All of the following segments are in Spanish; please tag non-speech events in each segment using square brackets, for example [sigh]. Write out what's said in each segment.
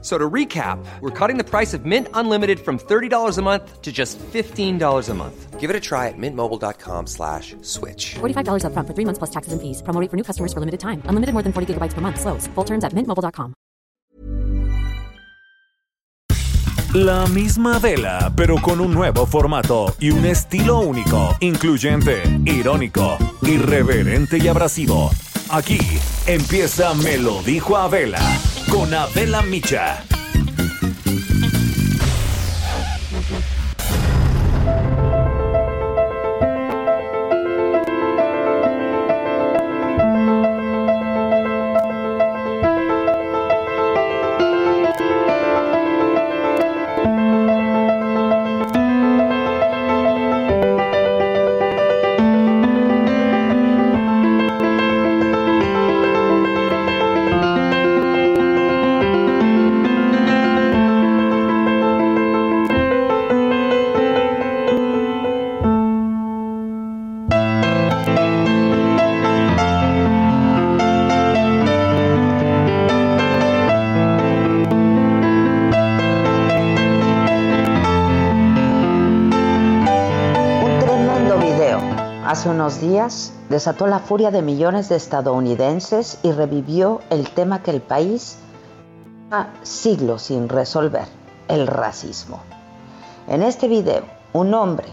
So to recap, we're cutting the price of Mint Unlimited from $30 a month to just $15 a month. Give it a try at mintmobile.com slash switch. $45 up front for three months plus taxes and fees. Promo rate for new customers for limited time. Unlimited more than 40 gigabytes per month. Slows. Full terms at mintmobile.com. La misma vela, pero con un nuevo formato y un estilo único, incluyente, irónico, irreverente y abrasivo. Aquí empieza Me lo dijo Abela con Adela Micha. Días desató la furia de millones de estadounidenses y revivió el tema que el país ha siglos sin resolver, el racismo. En este video, un hombre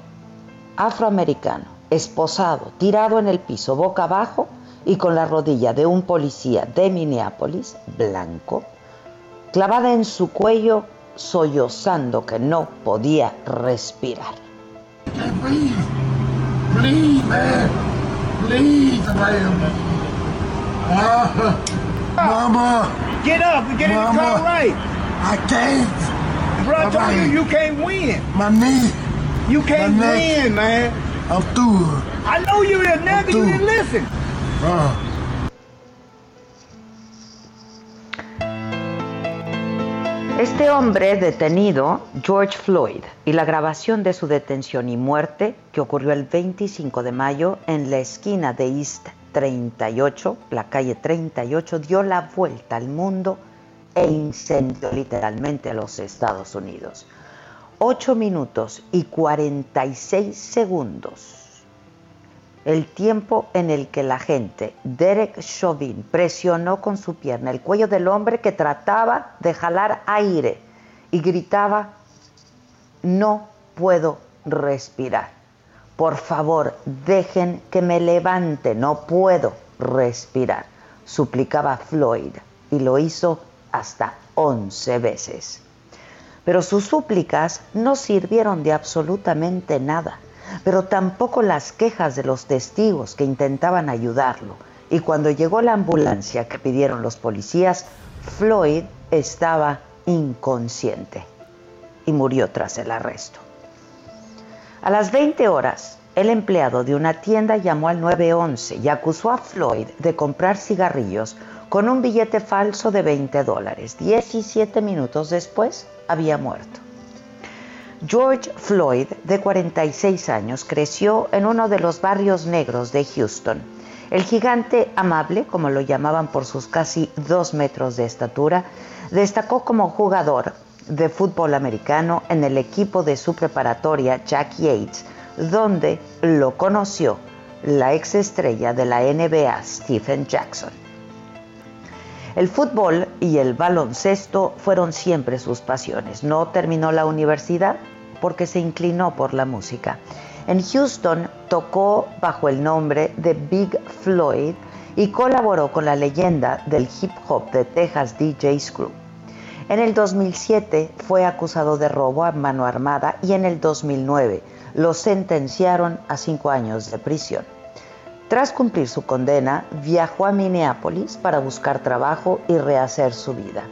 afroamericano, esposado, tirado en el piso, boca abajo y con la rodilla de un policía de Minneapolis, blanco, clavada en su cuello, sollozando que no podía respirar. Please, man, please, man. Ah, mama, Get up and get in the car right. I can't. Bro, I told you you can't win. My knee, You can't win, man. I'm through. I know you're a nigga, you didn't listen. Ah, Este hombre detenido, George Floyd, y la grabación de su detención y muerte, que ocurrió el 25 de mayo en la esquina de East 38, la calle 38, dio la vuelta al mundo e incendió literalmente a los Estados Unidos. 8 minutos y 46 segundos el tiempo en el que la gente, Derek Chauvin, presionó con su pierna el cuello del hombre que trataba de jalar aire y gritaba, no puedo respirar. Por favor, dejen que me levante, no puedo respirar, suplicaba Floyd y lo hizo hasta 11 veces. Pero sus súplicas no sirvieron de absolutamente nada, pero tampoco las quejas de los testigos que intentaban ayudarlo. Y cuando llegó la ambulancia que pidieron los policías, Floyd estaba inconsciente y murió tras el arresto. A las 20 horas, el empleado de una tienda llamó al 911 y acusó a Floyd de comprar cigarrillos con un billete falso de 20 dólares. 17 minutos después, había muerto. George Floyd, de 46 años, creció en uno de los barrios negros de Houston. El gigante amable, como lo llamaban por sus casi dos metros de estatura, destacó como jugador de fútbol americano en el equipo de su preparatoria Jack Yates, donde lo conoció la exestrella de la NBA Stephen Jackson. El fútbol y el baloncesto fueron siempre sus pasiones. No terminó la universidad porque se inclinó por la música. En Houston tocó bajo el nombre de Big Floyd y colaboró con la leyenda del hip hop de Texas DJ Screw. En el 2007 fue acusado de robo a mano armada y en el 2009 lo sentenciaron a cinco años de prisión. Tras cumplir su condena, viajó a Minneapolis para buscar trabajo y rehacer su vida.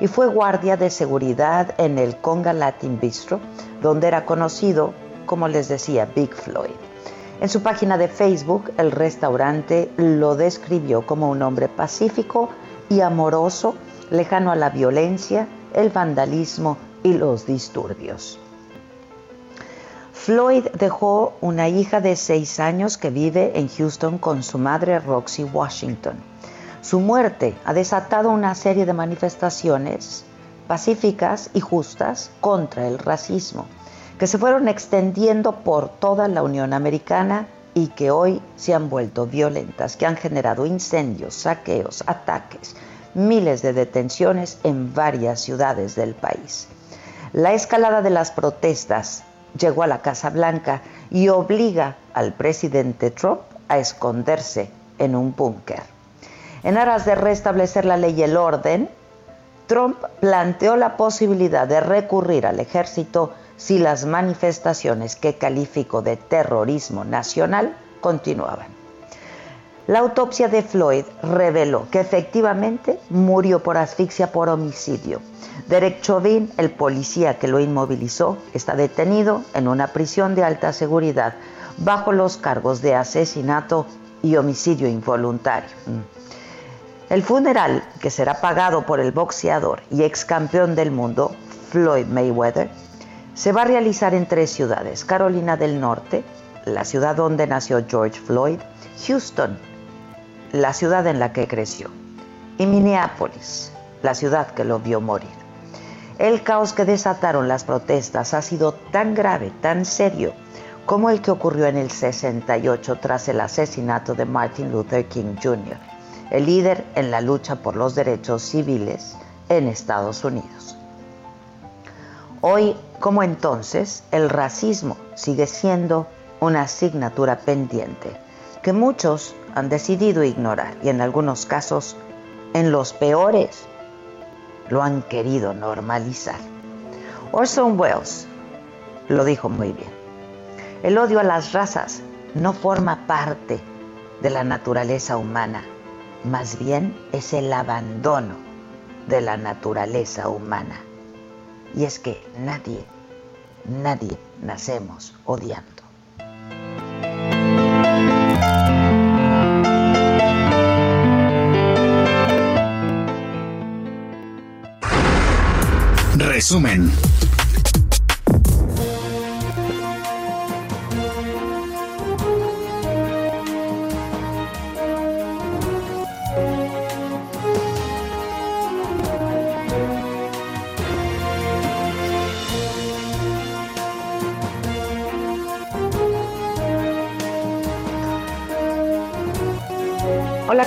Y fue guardia de seguridad en el Conga Latin Bistro, donde era conocido, como les decía, Big Floyd. En su página de Facebook, el restaurante lo describió como un hombre pacífico y amoroso lejano a la violencia, el vandalismo y los disturbios. Floyd dejó una hija de seis años que vive en Houston con su madre Roxy Washington. Su muerte ha desatado una serie de manifestaciones pacíficas y justas contra el racismo, que se fueron extendiendo por toda la Unión Americana y que hoy se han vuelto violentas, que han generado incendios, saqueos, ataques, miles de detenciones en varias ciudades del país. La escalada de las protestas llegó a la Casa Blanca y obliga al presidente Trump a esconderse en un búnker. En aras de restablecer la ley y el orden, Trump planteó la posibilidad de recurrir al ejército si las manifestaciones que calificó de terrorismo nacional continuaban. La autopsia de Floyd reveló que efectivamente murió por asfixia por homicidio. Derek Chauvin, el policía que lo inmovilizó, está detenido en una prisión de alta seguridad bajo los cargos de asesinato y homicidio involuntario. El funeral, que será pagado por el boxeador y ex campeón del mundo, Floyd Mayweather, se va a realizar en tres ciudades, Carolina del Norte, la ciudad donde nació George Floyd, Houston, la ciudad en la que creció, y Minneapolis, la ciudad que lo vio morir. El caos que desataron las protestas ha sido tan grave, tan serio, como el que ocurrió en el 68 tras el asesinato de Martin Luther King Jr el líder en la lucha por los derechos civiles en Estados Unidos. Hoy, como entonces, el racismo sigue siendo una asignatura pendiente que muchos han decidido ignorar y en algunos casos, en los peores, lo han querido normalizar. Orson Welles lo dijo muy bien. El odio a las razas no forma parte de la naturaleza humana más bien es el abandono de la naturaleza humana. Y es que nadie, nadie nacemos odiando. Resumen.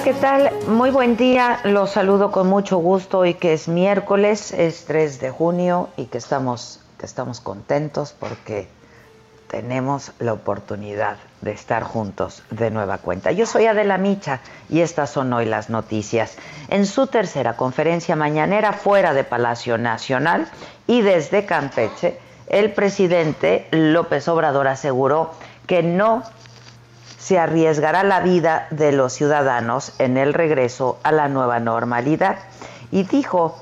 ¿Qué tal? Muy buen día. Los saludo con mucho gusto y que es miércoles, es 3 de junio y que estamos, que estamos contentos porque tenemos la oportunidad de estar juntos de nueva cuenta. Yo soy Adela Micha y estas son hoy las noticias. En su tercera conferencia mañanera fuera de Palacio Nacional y desde Campeche, el presidente López Obrador aseguró que no se arriesgará la vida de los ciudadanos en el regreso a la nueva normalidad. Y dijo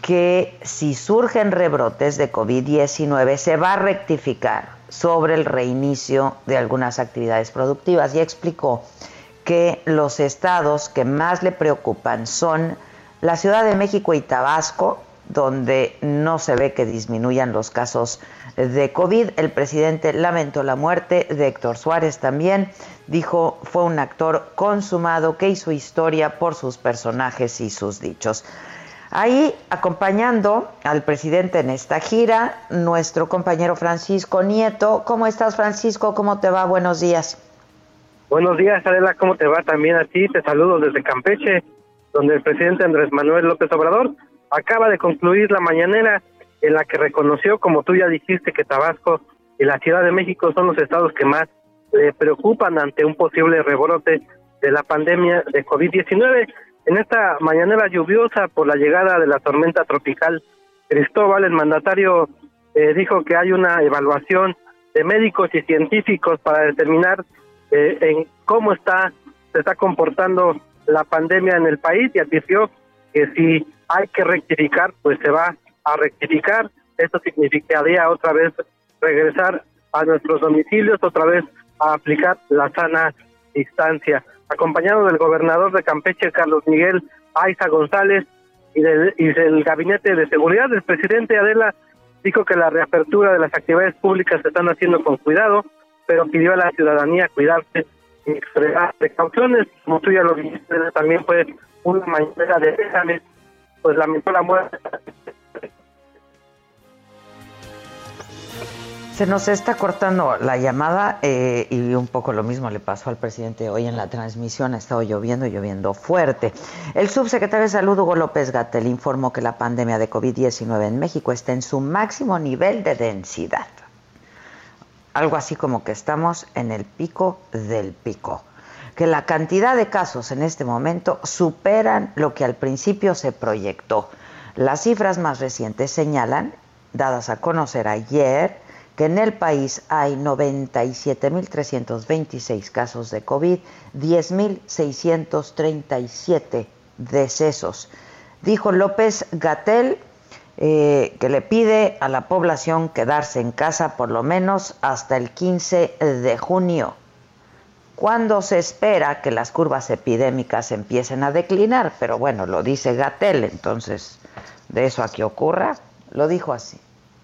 que si surgen rebrotes de COVID-19 se va a rectificar sobre el reinicio de algunas actividades productivas. Y explicó que los estados que más le preocupan son la Ciudad de México y Tabasco, donde no se ve que disminuyan los casos de COVID. El presidente lamentó la muerte de Héctor Suárez también. Dijo fue un actor consumado que hizo historia por sus personajes y sus dichos. Ahí, acompañando al presidente en esta gira, nuestro compañero Francisco Nieto. ¿Cómo estás, Francisco? ¿Cómo te va? Buenos días. Buenos días, Adela. ¿Cómo te va también a ti? Te saludo desde Campeche, donde el presidente Andrés Manuel López Obrador acaba de concluir la mañanera en la que reconoció, como tú ya dijiste, que Tabasco y la Ciudad de México son los estados que más le preocupan ante un posible rebrote de la pandemia de COVID-19. En esta mañanera lluviosa por la llegada de la tormenta tropical Cristóbal, el mandatario eh, dijo que hay una evaluación de médicos y científicos para determinar eh, en cómo está se está comportando la pandemia en el país y advirtió que si hay que rectificar, pues se va a rectificar. Esto significaría otra vez regresar a nuestros domicilios, otra vez a aplicar la sana distancia. Acompañado del gobernador de Campeche, Carlos Miguel Aiza González, y del, del Gabinete de Seguridad. El presidente Adela dijo que la reapertura de las actividades públicas se están haciendo con cuidado, pero pidió a la ciudadanía cuidarse y extremar precauciones. Como tú ya lo dijiste, también fue una mañana de pues lamentó la muerte Se nos está cortando la llamada eh, y un poco lo mismo le pasó al presidente hoy en la transmisión. Ha estado lloviendo lloviendo fuerte. El subsecretario de Salud, Hugo López Gatel, informó que la pandemia de COVID-19 en México está en su máximo nivel de densidad. Algo así como que estamos en el pico del pico. Que la cantidad de casos en este momento superan lo que al principio se proyectó. Las cifras más recientes señalan, dadas a conocer ayer, que en el país hay 97.326 casos de COVID, 10.637 decesos. Dijo López Gatel eh, que le pide a la población quedarse en casa por lo menos hasta el 15 de junio, cuando se espera que las curvas epidémicas empiecen a declinar. Pero bueno, lo dice Gatel, entonces de eso a que ocurra, lo dijo así.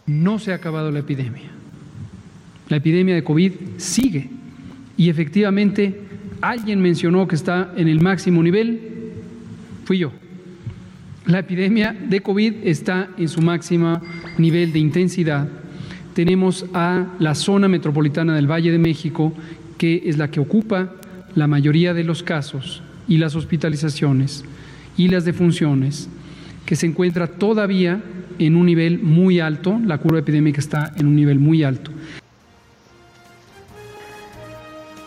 No se ha acabado la epidemia. La epidemia de COVID sigue y efectivamente alguien mencionó que está en el máximo nivel, fui yo. La epidemia de COVID está en su máximo nivel de intensidad. Tenemos a la zona metropolitana del Valle de México, que es la que ocupa la mayoría de los casos y las hospitalizaciones y las defunciones, que se encuentra todavía en un nivel muy alto, la curva epidémica está en un nivel muy alto.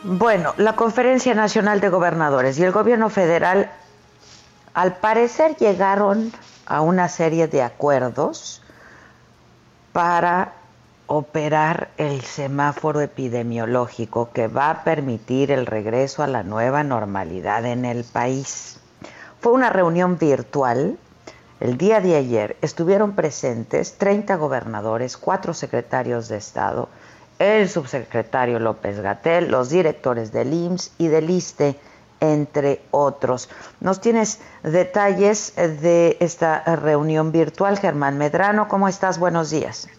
Bueno, la Conferencia Nacional de Gobernadores y el Gobierno Federal al parecer llegaron a una serie de acuerdos para operar el semáforo epidemiológico que va a permitir el regreso a la nueva normalidad en el país. Fue una reunión virtual. El día de ayer estuvieron presentes 30 gobernadores, cuatro secretarios de Estado, el subsecretario López Gatel, los directores del IMSS y del ISTE, entre otros. Nos tienes detalles de esta reunión virtual, Germán Medrano. ¿Cómo estás? Buenos días.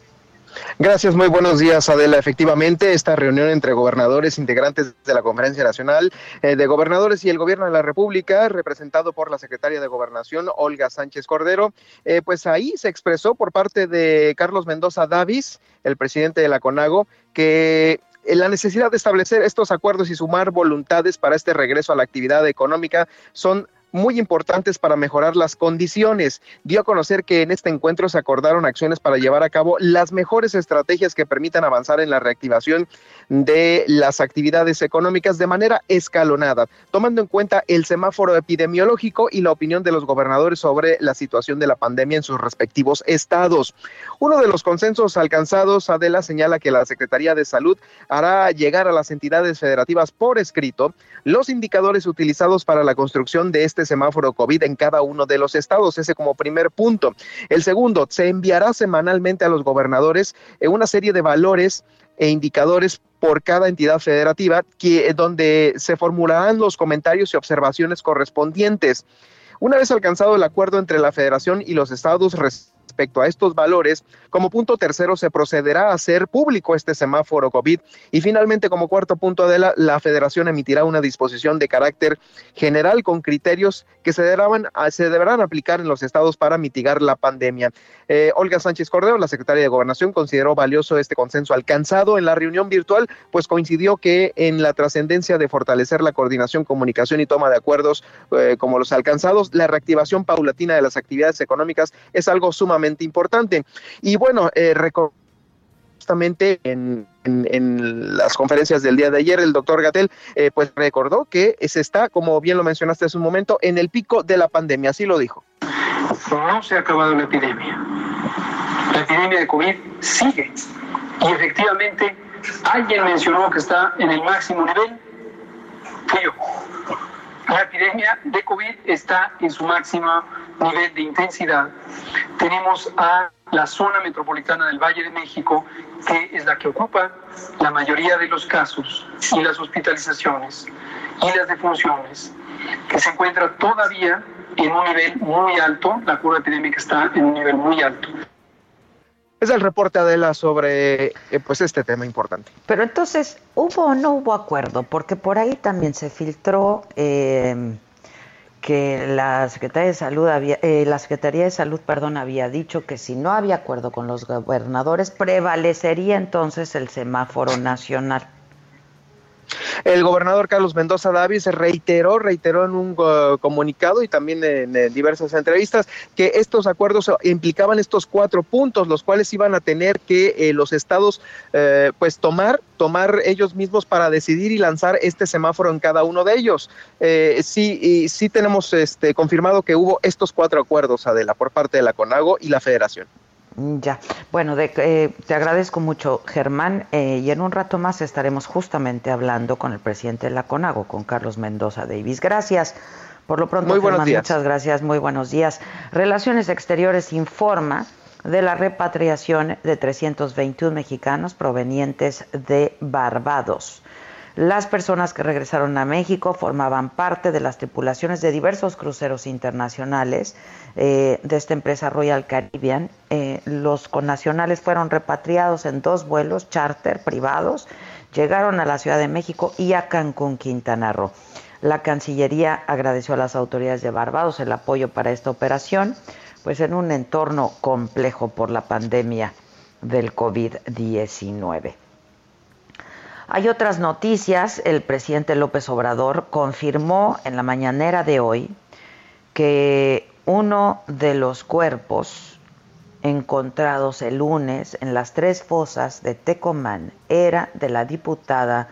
Gracias, muy buenos días, Adela. Efectivamente, esta reunión entre gobernadores integrantes de la Conferencia Nacional eh, de Gobernadores y el Gobierno de la República, representado por la secretaria de Gobernación, Olga Sánchez Cordero, eh, pues ahí se expresó por parte de Carlos Mendoza Davis, el presidente de la CONAGO, que eh, la necesidad de establecer estos acuerdos y sumar voluntades para este regreso a la actividad económica son muy importantes para mejorar las condiciones. Dio a conocer que en este encuentro se acordaron acciones para llevar a cabo las mejores estrategias que permitan avanzar en la reactivación de las actividades económicas de manera escalonada, tomando en cuenta el semáforo epidemiológico y la opinión de los gobernadores sobre la situación de la pandemia en sus respectivos estados. Uno de los consensos alcanzados, Adela señala que la Secretaría de Salud hará llegar a las entidades federativas por escrito los indicadores utilizados para la construcción de este semáforo COVID en cada uno de los estados, ese como primer punto. El segundo, se enviará semanalmente a los gobernadores una serie de valores e indicadores por cada entidad federativa, que, donde se formularán los comentarios y observaciones correspondientes. Una vez alcanzado el acuerdo entre la federación y los estados respecto a estos valores, como punto tercero se procederá a hacer público este semáforo COVID y finalmente como cuarto punto de la, la federación emitirá una disposición de carácter general con criterios que se deberán, se deberán aplicar en los estados para mitigar la pandemia. Eh, Olga Sánchez Cordero, la secretaria de Gobernación, consideró valioso este consenso alcanzado en la reunión virtual, pues coincidió que en la trascendencia de fortalecer la coordinación, comunicación y toma de acuerdos eh, como los alcanzados, la reactivación paulatina de las actividades económicas es algo sumamente importante. Y bueno, eh, justamente en, en, en, las conferencias del día de ayer, el doctor Gatel, eh, pues recordó que se está, como bien lo mencionaste hace un momento, en el pico de la pandemia, así lo dijo. No se ha acabado la epidemia. La epidemia de COVID sigue. Y efectivamente, alguien mencionó que está en el máximo nivel. Fui yo. La epidemia de COVID está en su máximo nivel de intensidad. Tenemos a la zona metropolitana del Valle de México, que es la que ocupa la mayoría de los casos y las hospitalizaciones y las defunciones, que se encuentra todavía en un nivel muy alto, la curva epidémica está en un nivel muy alto. Es el reporte Adela sobre eh, pues este tema importante. Pero entonces, ¿hubo o no hubo acuerdo? Porque por ahí también se filtró eh, que la Secretaría de Salud había, eh, la Secretaría de Salud, perdón, había dicho que si no había acuerdo con los gobernadores, prevalecería entonces el semáforo nacional. El gobernador Carlos Mendoza Davis reiteró, reiteró en un uh, comunicado y también en, diversas entrevistas que estos acuerdos implicaban estos cuatro puntos, los cuales iban a tener que eh, los estados eh, pues tomar, tomar ellos mismos para decidir y lanzar este semáforo en cada uno de ellos. Eh, sí, y, sí tenemos este confirmado que hubo estos cuatro acuerdos, Adela, por parte de la CONAGO y la Federación. Ya, bueno, de, eh, te agradezco mucho, Germán, eh, y en un rato más estaremos justamente hablando con el presidente de la CONAGO, con Carlos Mendoza Davis. Gracias. Por lo pronto, muy buenos Germán, días. muchas gracias, muy buenos días. Relaciones Exteriores informa de la repatriación de 321 mexicanos provenientes de Barbados. Las personas que regresaron a México formaban parte de las tripulaciones de diversos cruceros internacionales eh, de esta empresa Royal Caribbean. Eh, los connacionales fueron repatriados en dos vuelos charter privados, llegaron a la Ciudad de México y a Cancún, Quintana Roo. La Cancillería agradeció a las autoridades de Barbados el apoyo para esta operación, pues en un entorno complejo por la pandemia del COVID-19. Hay otras noticias. El presidente López Obrador confirmó en la mañanera de hoy que uno de los cuerpos encontrados el lunes en las tres fosas de Tecomán era de la diputada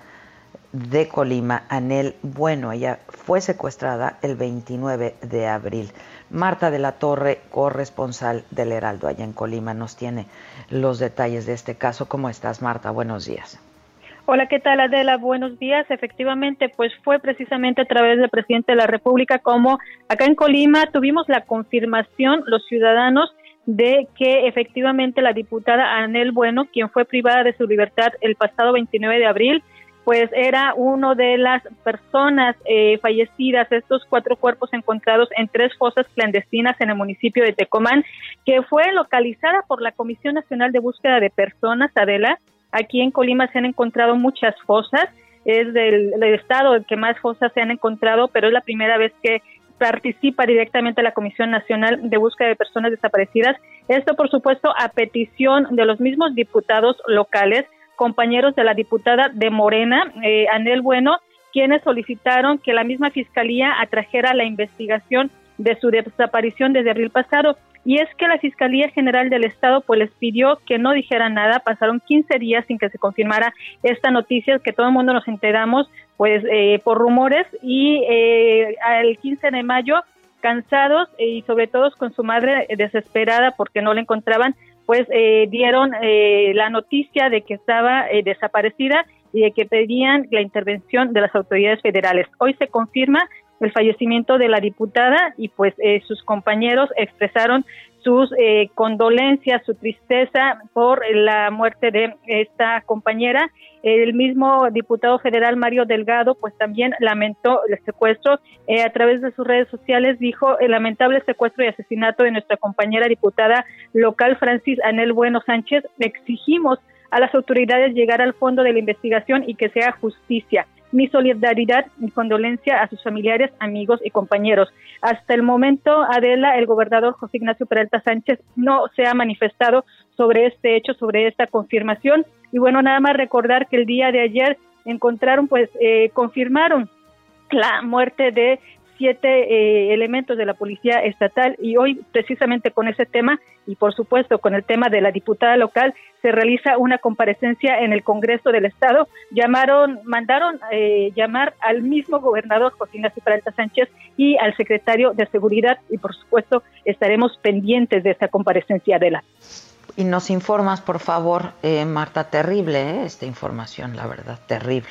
de Colima, Anel Bueno. Ella fue secuestrada el 29 de abril. Marta de la Torre, corresponsal del Heraldo allá en Colima, nos tiene los detalles de este caso. ¿Cómo estás, Marta? Buenos días. Hola, ¿qué tal Adela? Buenos días. Efectivamente, pues fue precisamente a través del presidente de la República como acá en Colima tuvimos la confirmación los ciudadanos de que efectivamente la diputada Anel Bueno, quien fue privada de su libertad el pasado 29 de abril, pues era uno de las personas eh, fallecidas, estos cuatro cuerpos encontrados en tres fosas clandestinas en el municipio de Tecomán, que fue localizada por la Comisión Nacional de Búsqueda de Personas, Adela, Aquí en Colima se han encontrado muchas fosas, es del, estado el que más fosas se han encontrado, pero es la primera vez que participa directamente la Comisión Nacional de Búsqueda de Personas Desaparecidas. Esto, por supuesto, a petición de los mismos diputados locales, compañeros de la diputada de Morena, eh, Anel Bueno, quienes solicitaron que la misma Fiscalía atrajera la investigación de su desaparición desde abril pasado. Y es que la Fiscalía General del Estado pues les pidió que no dijeran nada, pasaron 15 días sin que se confirmara esta noticia, que todo el mundo nos enteramos pues eh, por rumores y eh, el 15 de mayo cansados y sobre todo con su madre desesperada porque no la encontraban, pues eh, dieron la noticia de que estaba desaparecida y de que pedían la intervención de las autoridades federales. Hoy se confirma el fallecimiento de la diputada y pues eh, sus compañeros expresaron sus eh, condolencias, su tristeza por la muerte de esta compañera. El mismo diputado federal Mario Delgado pues también lamentó el secuestro. Eh, a través de sus redes sociales dijo el lamentable secuestro y asesinato de nuestra compañera diputada local Francis Anel Bueno Sánchez. Exigimos a las autoridades llegar al fondo de la investigación y que sea justicia mi solidaridad y condolencia a sus familiares, amigos y compañeros. Hasta el momento, Adela, el gobernador José Ignacio Peralta Sánchez no se ha manifestado sobre este hecho, sobre esta confirmación. Y bueno, nada más recordar que el día de ayer encontraron, pues, eh, confirmaron la muerte de siete eh, elementos de la policía estatal y hoy precisamente con ese tema y por supuesto con el tema de la diputada local se realiza una comparecencia en el Congreso del Estado. Llamaron, mandaron eh, llamar al mismo gobernador José Ignacio Peralta Sánchez y al secretario de Seguridad y por supuesto estaremos pendientes de esta comparecencia de la. Y nos informas, por favor, eh, Marta, terrible ¿eh? esta información, la verdad, terrible.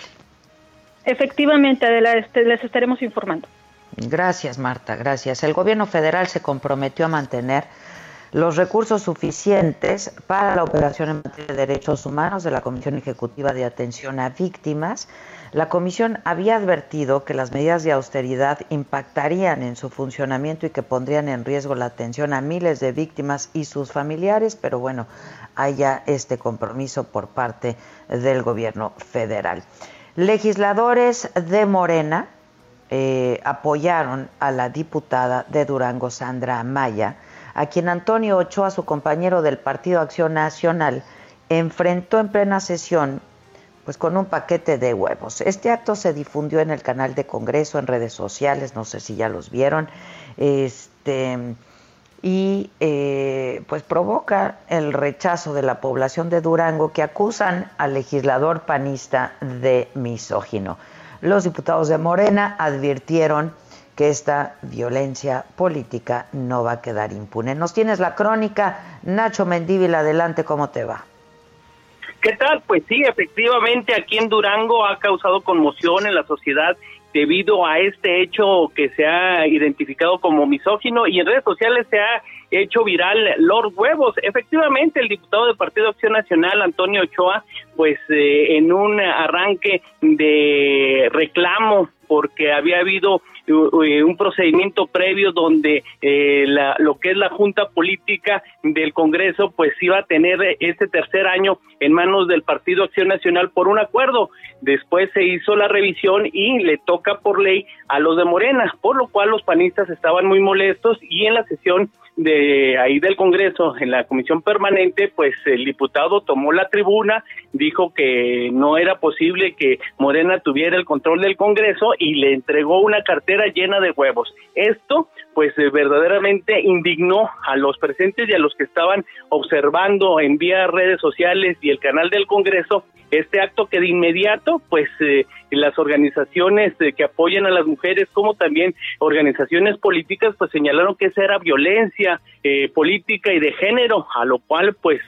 Efectivamente, Adela, este, les estaremos informando. Gracias, Marta, gracias. El gobierno federal se comprometió a mantener los recursos suficientes para la operación en materia de derechos humanos de la Comisión Ejecutiva de Atención a Víctimas. La comisión había advertido que las medidas de austeridad impactarían en su funcionamiento y que pondrían en riesgo la atención a miles de víctimas y sus familiares, pero bueno, haya este compromiso por parte del gobierno federal. Legisladores de Morena eh, apoyaron a la diputada de Durango, Sandra Maya, a quien Antonio Ochoa, su compañero del Partido Acción Nacional, enfrentó en plena sesión pues con un paquete de huevos. Este acto se difundió en el canal de Congreso, en redes sociales, no sé si ya los vieron, este, y eh, pues provoca el rechazo de la población de Durango que acusan al legislador panista de misógino. Los diputados de Morena advirtieron que esta violencia política no va a quedar impune. Nos tienes la crónica, Nacho Mendívil, adelante, ¿cómo te va? ¿Qué tal? Pues sí, efectivamente aquí en Durango ha causado conmoción en la sociedad debido a este hecho que se ha identificado como misógino y en redes sociales se ha hecho viral Lord Huevos. Efectivamente, el diputado del Partido Acción Nacional, Antonio Ochoa, pues eh, en un arranque de reclamo porque había habido eh, un procedimiento previo donde eh, la, lo que es la Junta Política del Congreso pues iba a tener este tercer año en manos del Partido Acción Nacional por un acuerdo. Después se hizo la revisión y le toca por ley a los de Morena, por lo cual los panistas estaban muy molestos y en la sesión de ahí del Congreso, en la comisión permanente, pues el diputado tomó la tribuna, dijo que no era posible que Morena tuviera el control del Congreso y le entregó una cartera llena de huevos. Esto, pues eh, verdaderamente indignó a los presentes y a los que estaban observando en vía redes sociales y el canal del Congreso este acto que de inmediato, pues eh, las organizaciones eh, que apoyan a las mujeres, como también organizaciones políticas, pues señalaron que esa era violencia eh, política y de género, a lo cual pues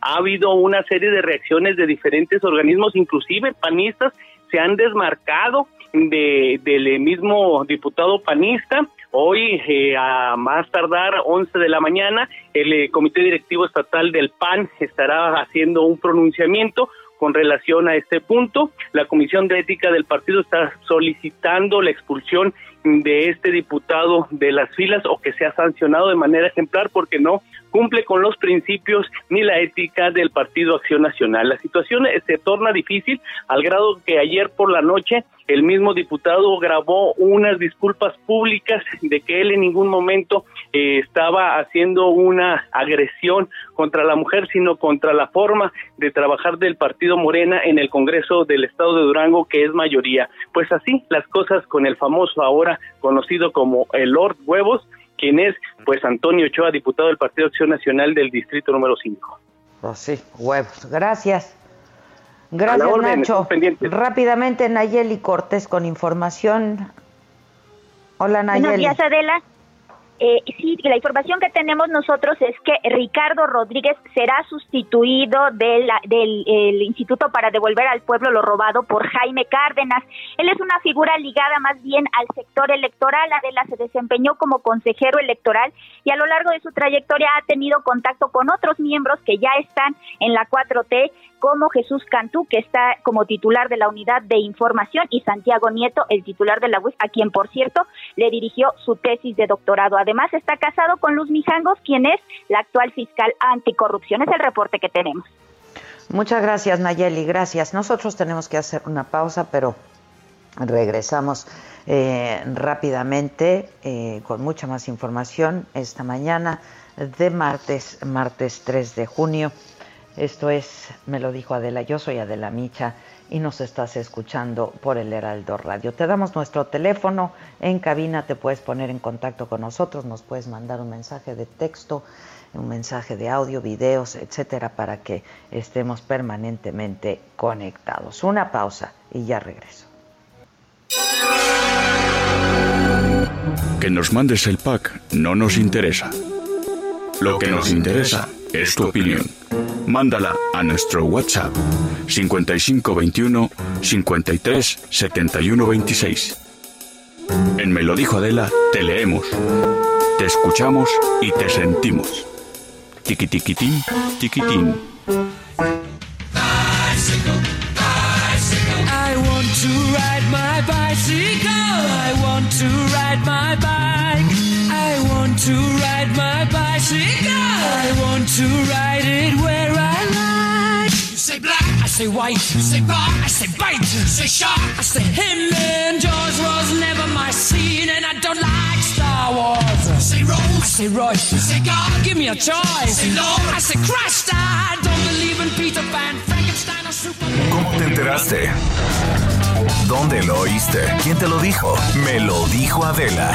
ha habido una serie de reacciones de diferentes organismos, inclusive panistas, se han desmarcado de, del mismo diputado panista. Hoy, a más tardar 11 de la mañana, el Comité Directivo Estatal del PAN estará haciendo un pronunciamiento con relación a este punto. La Comisión de Ética del partido está solicitando la expulsión de este diputado de las filas o que sea sancionado de manera ejemplar porque no cumple con los principios ni la ética del Partido Acción Nacional. La situación se torna difícil al grado que ayer por la noche el mismo diputado grabó unas disculpas públicas de que él en ningún momento eh, estaba haciendo una agresión contra la mujer, sino contra la forma de trabajar del partido Morena en el Congreso del Estado de Durango, que es mayoría. Pues así las cosas con el famoso ahora conocido como el Lord Huevos, quien es pues Antonio Ochoa, diputado del Partido Acción Nacional del Distrito número 5. Pues sí, huevos. Gracias. Gracias, Nacho. Rápidamente, Nayeli Cortés con información. Hola, Nayeli. Buenos días, Adela. Eh, sí, la información que tenemos nosotros es que Ricardo Rodríguez será sustituido del, del Instituto para devolver al pueblo lo robado por Jaime Cárdenas. Él es una figura ligada más bien al sector electoral. Adela se desempeñó como consejero electoral y a lo largo de su trayectoria ha tenido contacto con otros miembros que ya están en la 4T como Jesús Cantú, que está como titular de la Unidad de Información, y Santiago Nieto, el titular de la UIS, a quien, por cierto, le dirigió su tesis de doctorado. Además, está casado con Luz Mijangos, quien es la actual fiscal anticorrupción. Es el reporte que tenemos. Muchas gracias, Nayeli. Gracias. Nosotros tenemos que hacer una pausa, pero regresamos eh, rápidamente eh, con mucha más información esta mañana de martes, martes 3 de junio. Esto es, me lo dijo Adela, yo soy Adela Micha y nos estás escuchando por el Heraldo Radio. Te damos nuestro teléfono en cabina, te puedes poner en contacto con nosotros, nos puedes mandar un mensaje de texto, un mensaje de audio, videos, etcétera, para que estemos permanentemente conectados. Una pausa y ya regreso. Que nos mandes el pack no nos interesa. Lo que nos interesa es tu opinión. Mándala a nuestro WhatsApp 5521 53 71 26. En Me lo dijo Adela, te leemos, te escuchamos y te sentimos. Tiquitiquitín, tiquitín. Bicycle, bicycle. I want to ride my bicycle. I want to ride my bike. To ride my bicycle. I want to ride it where I like. You say black, I say white. You say bar, I say bite. You say shark, I say him. And Jaws was never my scene, and I don't like Star Wars. You say Rose, I say Royce. You say God, give me a choice. You say Lord, I say Christ. I don't believe in Peter Pan, Frankenstein, or Superman. ¿Cómo te enteraste? ¿Dónde lo oíste? ¿Quién te lo dijo? Me lo dijo Adela.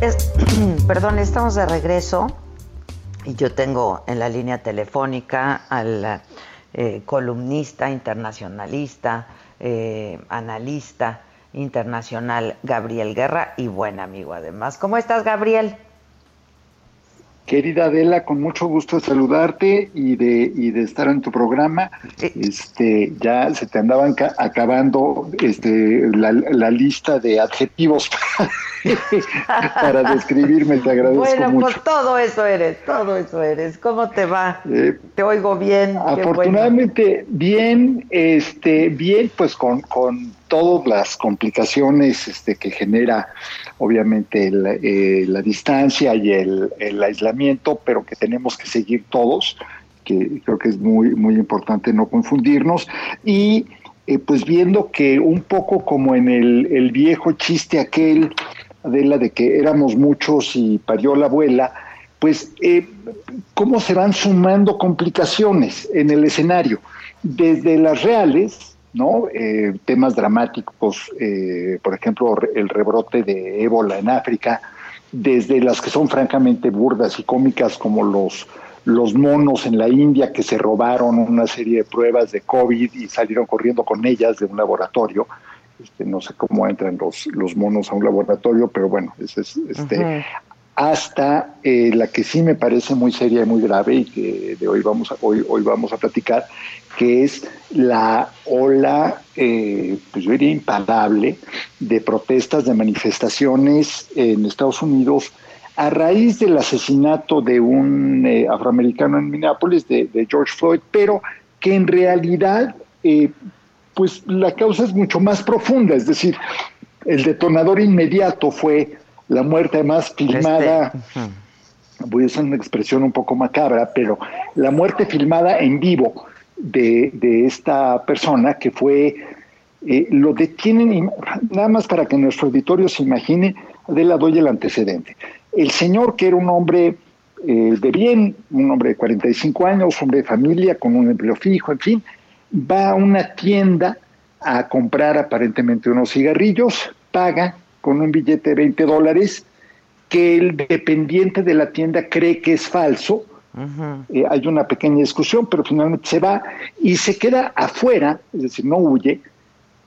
Es, [clears throat] perdón, estamos de regreso y yo tengo en la línea telefónica al eh, columnista, internacionalista, eh, analista internacional Gabriel Guerra y buen amigo además. ¿Cómo estás, Gabriel? Querida Adela, con mucho gusto de saludarte y de, y de estar en tu programa. Este, ya se te andaban ca- acabando este, la, la lista de adjetivos [laughs] [laughs] para describirme, te agradezco Bueno, mucho. pues todo eso eres, todo eso eres. ¿Cómo te va? Eh, te oigo bien. bueno. Afortunadamente, bien, este, bien, pues con, con todas las complicaciones este, que genera, obviamente, el, eh, la distancia y el, el aislamiento, pero que tenemos que seguir todos, que creo que es muy, muy importante no confundirnos. Y eh, pues viendo que un poco como en el, el viejo chiste aquel, Adela, de que éramos muchos y parió la abuela, pues eh, cómo se van sumando complicaciones en el escenario, desde las reales, ¿no? Eh, temas dramáticos, eh, por ejemplo, el rebrote de ébola en África, desde las que son francamente burdas y cómicas, como los, los monos en la India que se robaron una serie de pruebas de COVID y salieron corriendo con ellas de un laboratorio. Este, no sé cómo entran los, los monos a un laboratorio, pero bueno, ese es, este, hasta eh, la que sí me parece muy seria y muy grave y que de hoy vamos a, hoy, hoy vamos a platicar, que es la ola, eh, pues yo diría imparable, de protestas, de manifestaciones en Estados Unidos a raíz del asesinato de un eh, afroamericano en Minneapolis, de, de George Floyd, pero que en realidad, pues la causa es mucho más profunda, es decir, el detonador inmediato fue la muerte más filmada, voy a usar una expresión un poco macabra, pero la muerte filmada en vivo de, de esta persona que fue, eh, lo detienen, nada más para que nuestro auditorio se imagine, de la doy el antecedente. El señor, que era un hombre eh, de bien, un hombre de 45 años, hombre de familia, con un empleo fijo, en fin, va a una tienda a comprar aparentemente unos cigarrillos, paga con un billete de 20 dólares que el dependiente de la tienda cree que es falso. Eh, hay una pequeña discusión, pero finalmente se va y se queda afuera, es decir, no huye,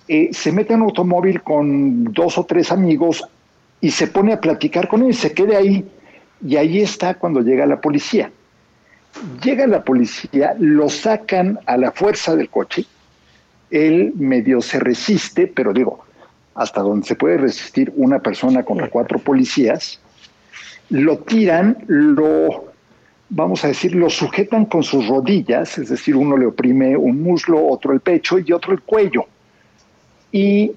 eh, se mete en un automóvil con dos o tres amigos y se pone a platicar con él, se queda ahí y ahí está cuando llega la policía. Llega la policía, lo sacan a la fuerza del coche, él medio se resiste, pero digo, hasta donde se puede resistir una persona contra cuatro policías, lo tiran, lo, vamos a decir, lo sujetan con sus rodillas, es decir, uno le oprime un muslo, otro el pecho y otro el cuello. Y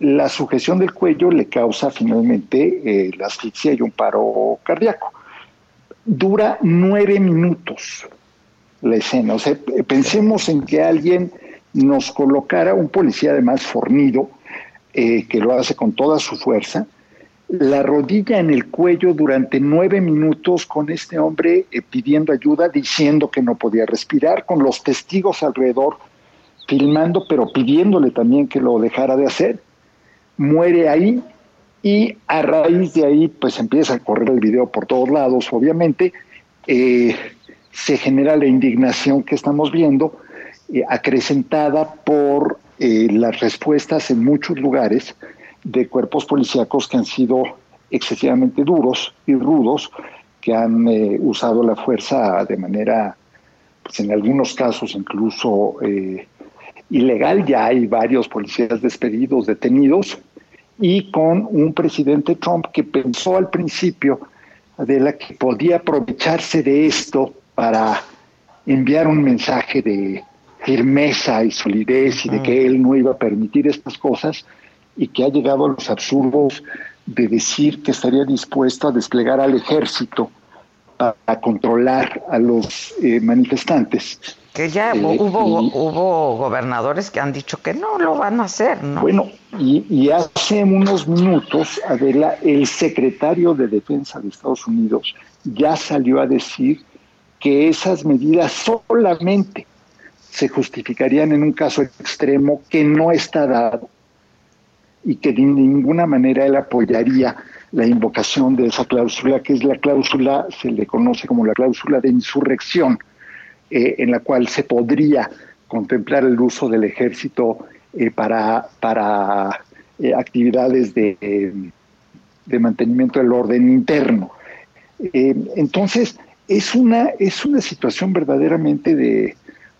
la sujeción del cuello le causa finalmente eh, la asfixia y un paro cardíaco. Dura nueve minutos la escena. O sea, pensemos en que alguien nos colocara, un policía además fornido, eh, que lo hace con toda su fuerza, la rodilla en el cuello durante nueve minutos con este hombre eh, pidiendo ayuda, diciendo que no podía respirar, con los testigos alrededor filmando, pero pidiéndole también que lo dejara de hacer. muere ahí y a raíz de ahí pues empieza a correr el video por todos lados, obviamente, eh, se genera la indignación que estamos viendo, eh, acrecentada por eh, las respuestas en muchos lugares de cuerpos policíacos que han sido excesivamente duros y rudos, que han usado la fuerza de manera, pues en algunos casos incluso ilegal. Ya hay varios policías despedidos, detenidos, y con un presidente Trump que pensó al principio de la que podía aprovecharse de esto para enviar un mensaje de firmeza y solidez y de que él no iba a permitir estas cosas y que ha llegado a los absurdos de decir que estaría dispuesto a desplegar al ejército para controlar a los eh, manifestantes. Que ya Eh, hubo, y- hubo gobernadores que han dicho que no lo van a hacer, ¿no? Bueno, y, y hace unos minutos, Adela, el secretario de Defensa de Estados Unidos ya salió a decir que esas medidas solamente se justificarían en un caso extremo que no está dado y que de ninguna manera él apoyaría la invocación de esa cláusula, que es la cláusula, se le conoce como la cláusula de insurrección, eh, en la cual se podría contemplar el uso del ejército eh, para, para eh, actividades de, de mantenimiento del orden interno. Entonces, es una, es una situación verdaderamente de,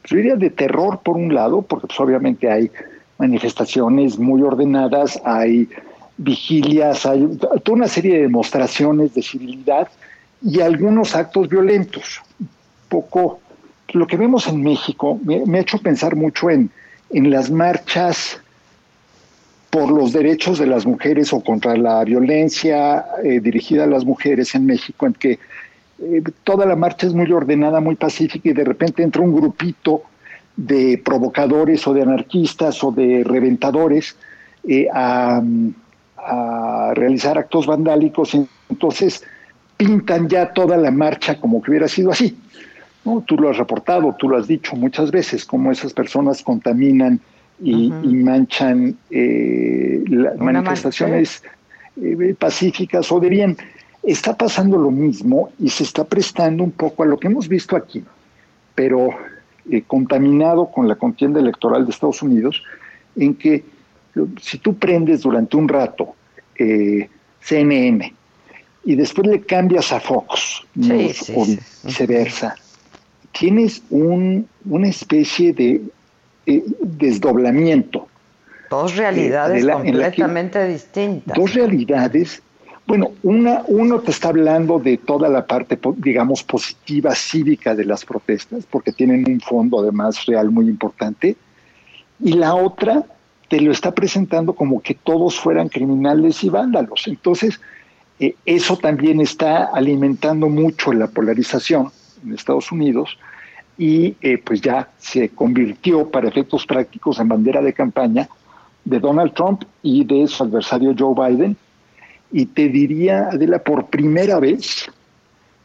yo diría de terror por un lado, porque pues, obviamente hay manifestaciones muy ordenadas, hay vigilias, hay toda una serie de demostraciones de civilidad y algunos actos violentos. Un poco lo que vemos en México me, ha hecho pensar mucho en, en las marchas por los derechos de las mujeres o contra la violencia eh, dirigida a las mujeres en México, en que eh, toda la marcha es muy ordenada, muy pacífica y de repente entra un grupito de provocadores o de anarquistas o de reventadores eh, a, a realizar actos vandálicos. Entonces pintan ya toda la marcha como que hubiera sido así. ¿No? Tú lo has reportado, tú lo has dicho muchas veces, cómo esas personas contaminan y, manchan eh, manifestaciones eh, pacíficas o de bien. Está pasando lo mismo y se está prestando un poco a lo que hemos visto aquí, pero eh, contaminado con la contienda electoral de Estados Unidos, en que si tú prendes durante un rato eh, CNN y después le cambias a Fox Sí, News sí, o sí. Tienes un, una especie de eh, desdoblamiento. Dos realidades Eh, la- completamente distintas. Dos realidades. Bueno, una, uno te está hablando de toda la parte, digamos, positiva, cívica de las protestas, porque tienen un fondo además real muy importante, y la otra te lo está presentando como que todos fueran criminales y vándalos. Entonces, eh, eso también está alimentando mucho la polarización en Estados Unidos y eh, pues ya se convirtió para efectos prácticos en bandera de campaña de Donald Trump y de su adversario Joe Biden. Y te diría, Adela, por primera vez,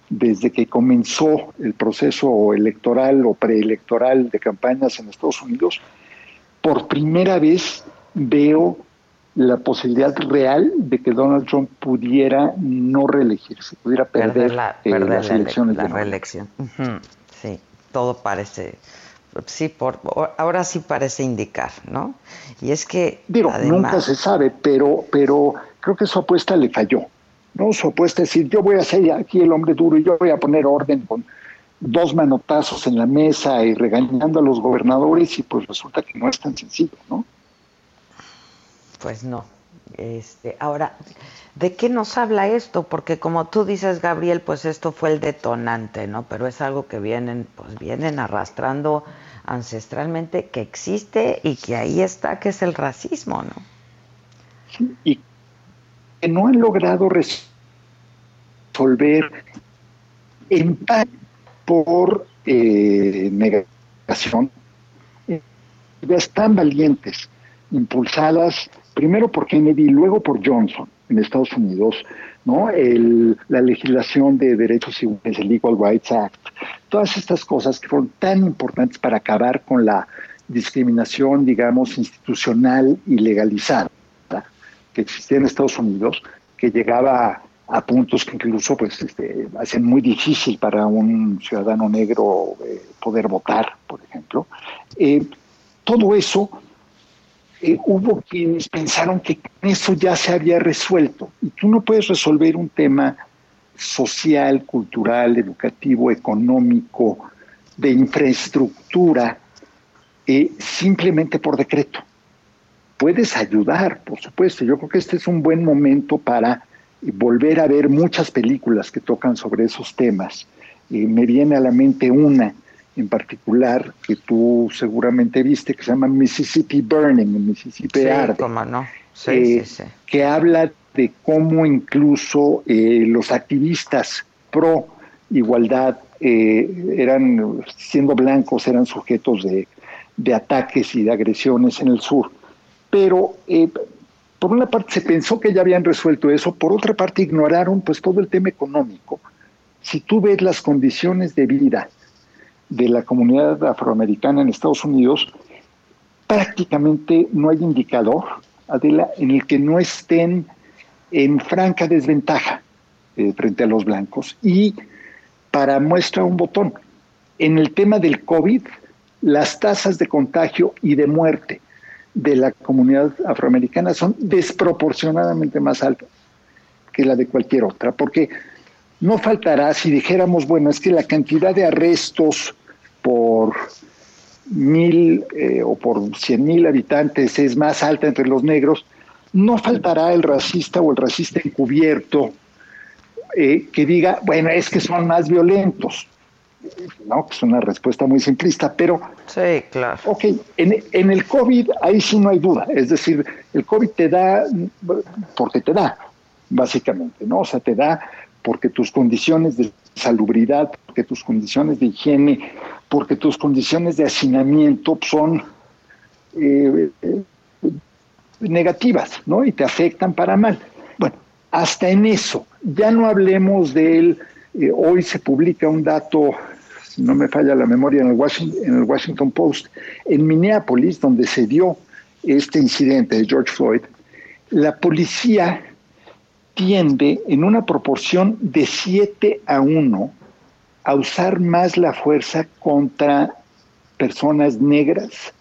desde que comenzó el proceso electoral o preelectoral de campañas en Estados Unidos, por primera vez veo la posibilidad real de que Donald Trump pudiera no reelegirse, pudiera perder, perder la, eh, perder las la, ele- elecciones. la noviembre. reelección. Sí, todo parece, sí, por, ahora sí parece indicar, ¿no? Y es que Digo, además, nunca se sabe, pero, pero creo que su apuesta le falló. ¿no? Su apuesta es decir, yo voy a ser aquí el hombre duro y yo voy a poner orden con dos manotazos en la mesa y regañando a los gobernadores y pues resulta que no es tan sencillo, ¿no? Pues no. Este, ahora, ¿de qué nos habla esto? Porque como tú dices, Gabriel, pues esto fue el detonante, ¿no? Pero es algo que vienen, pues vienen arrastrando ancestralmente, que existe y que ahí está, que es el racismo, ¿no? Y que no han logrado resolver en parte por eh, negación ideas tan valientes, impulsadas primero por Kennedy y luego por Johnson en Estados Unidos, ¿no? El, la legislación de derechos civiles, el Equal Rights Act, todas estas cosas que fueron tan importantes para acabar con la discriminación, digamos, institucional y legalizada, que existía en Estados Unidos, que llegaba a puntos que incluso pues este, hacen muy difícil para un ciudadano negro eh, poder votar, por ejemplo. Eh, todo eso, eh, hubo quienes pensaron que eso ya se había resuelto y tú no puedes resolver un tema social, cultural, educativo, económico, de infraestructura, simplemente por decreto. Puedes ayudar, por supuesto. Yo creo que este es un buen momento para volver a ver muchas películas que tocan sobre esos temas. me viene a la mente una en particular que tú seguramente viste que se llama Mississippi Burning, Mississippi sí, Arde, cómo no. Sí, eh, sí, sí. que habla de cómo incluso eh, los activistas pro igualdad eh, eran, siendo blancos, eran sujetos de, de, ataques y de agresiones en el sur. Pero por una parte se pensó que ya habían resuelto eso, por otra parte ignoraron pues todo el tema económico. Si tú ves las condiciones de vida de la comunidad afroamericana en Estados Unidos, prácticamente no hay indicador, Adela, en el que no estén en franca desventaja eh, frente a los blancos. Y para muestra un botón, en el tema del COVID, las tasas de contagio y de muerte de la comunidad afroamericana son desproporcionadamente más altas que la de cualquier otra, porque no faltará si dijéramos, bueno, es que la cantidad de arrestos por mil eh, o por cien mil habitantes es más alta entre los negros, no faltará el racista o el racista encubierto eh, que diga, bueno, es que son más violentos. ¿no? Es una respuesta muy simplista, pero... Sí, claro. Ok, en, en, el COVID ahí sí no hay duda, es decir, el COVID te da porque te da, básicamente, ¿no? O sea, te da porque tus condiciones de salubridad, porque tus condiciones de higiene, porque tus condiciones de hacinamiento son eh, negativas, ¿no? Y te afectan para mal. Bueno, hasta en eso, ya no hablemos de él, eh, hoy se publica un dato si no me falla la memoria, en el, Washington, en el Washington Post, en Minneapolis, donde se dio este incidente de George Floyd, la policía tiende en una proporción de 7 a 1 a usar más la fuerza contra personas negras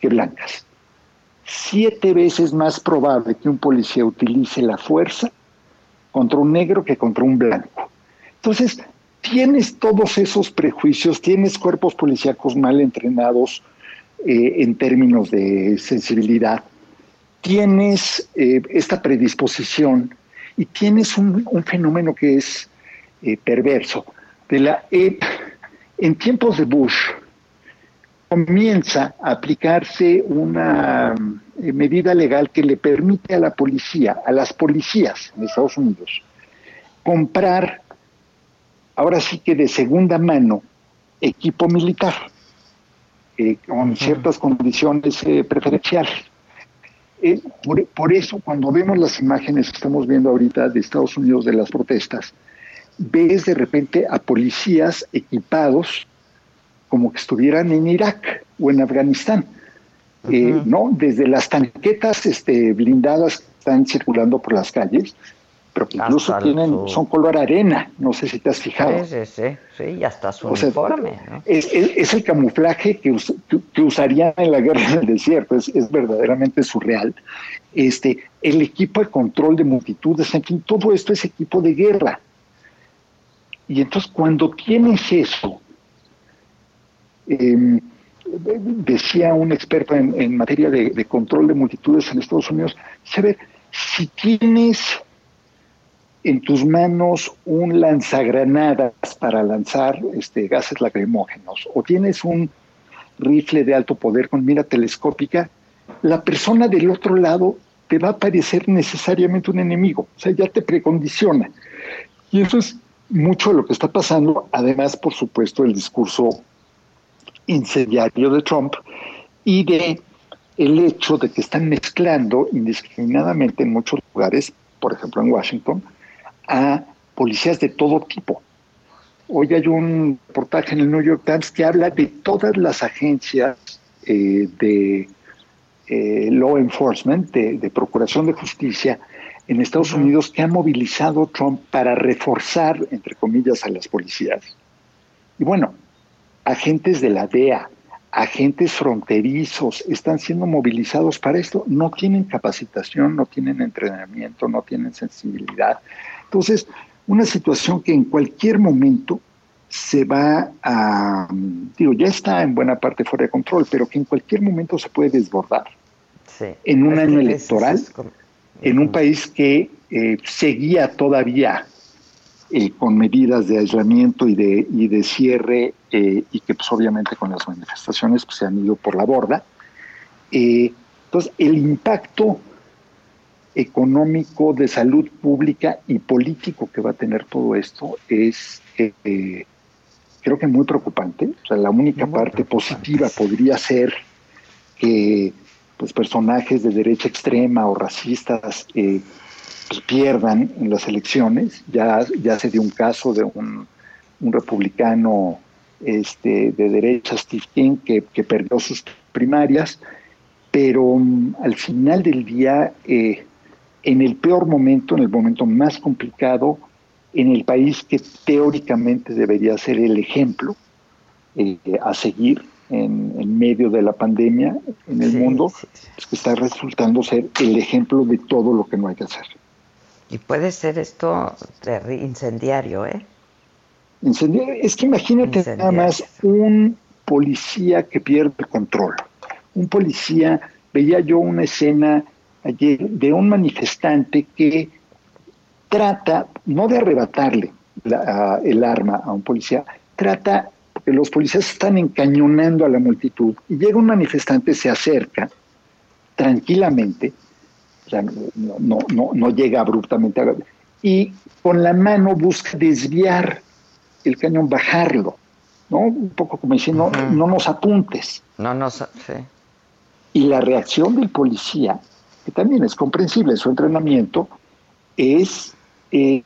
que blancas. Siete veces más probable que un policía utilice la fuerza contra un negro que contra un blanco. Entonces, tienes todos esos prejuicios, tienes cuerpos policíacos mal entrenados eh, en términos de sensibilidad, tienes eh, esta predisposición y tienes un, fenómeno que es eh, perverso. De la, en tiempos de Bush comienza a aplicarse una medida legal que le permite a la policía, a las policías en Estados Unidos, comprar ahora sí que de segunda mano equipo militar, eh, con ciertas condiciones eh, preferenciales. Eh, por, eso, cuando vemos las imágenes que estamos viendo ahorita de Estados Unidos de las protestas, ves de repente a policías equipados como que estuvieran en Irak o en Afganistán. ¿no? Desde las tanquetas este, blindadas que están circulando por las calles, pero que incluso tienen, son color arena, no sé si te has fijado. Sí, sí, sí, sí ya está su uniforme. es, es, el camuflaje que, que, usarían en la guerra del desierto, es, es, verdaderamente surreal. Este, el equipo de control de multitudes, en fin, todo esto es equipo de guerra. Y entonces cuando tienes eso, eh, decía un experto en, en materia de, de, control de multitudes en Estados Unidos, se ve, si tienes en tus manos un lanzagranadas para lanzar este, gases lacrimógenos o tienes un rifle de alto poder con mira telescópica, la persona del otro lado te va a parecer necesariamente un enemigo, o sea, ya te precondiciona. Y eso es mucho de lo que está pasando, además, por supuesto, el discurso incendiario de Trump y de el hecho de que están mezclando indiscriminadamente en muchos lugares, por ejemplo en Washington, a policías de todo tipo. Hoy hay un reportaje en el New York Times que habla de todas las agencias eh, de eh, law enforcement, de, de procuración de justicia en Estados Unidos que ha movilizado Trump para reforzar, entre comillas, a las policías. Y bueno, agentes de la DEA, agentes fronterizos están siendo movilizados para esto. No tienen capacitación, no tienen entrenamiento, no tienen sensibilidad. Entonces, una situación que en cualquier momento se va a, digo, ya está en buena parte fuera de control, pero que en cualquier momento se puede desbordar. En un año electoral, ese es como- en un país que eh, seguía todavía eh, con medidas de aislamiento y de, y de cierre eh, y que pues obviamente con las manifestaciones pues, se han ido por la borda. Entonces, el impacto económico, de salud pública y político que va a tener todo esto es, eh, creo que muy preocupante. O sea, la única parte positiva podría ser que pues, personajes de derecha extrema o racistas eh, pues, pierdan en las elecciones. Ya, ya se dio un caso de un, un republicano este, de derecha, Steve King, que, que perdió sus primarias, pero mm, al final del día, eh, en el peor momento, en el momento más complicado, en el país que teóricamente debería ser el ejemplo eh, a seguir en, en medio de la pandemia en el mundo, es que está resultando ser el ejemplo de todo lo que no hay que hacer. Y puede ser esto incendiario, ¿eh? Incendiario. Es que imagínate nada más un policía que pierde el control. Un policía, veía yo una escena ayer de un manifestante que trata, no de arrebatarle la- el arma a un policía, trata, porque los policías están encañonando a la multitud y llega un manifestante, se acerca tranquilamente, o sea, no, no, no, no llega abruptamente a- y con la mano busca desviar el cañón, bajarlo, ¿no? Un poco como diciendo, no, no nos apuntes. No, no, so- sí. Y la reacción del policía, que también es comprensible, su entrenamiento, es eh,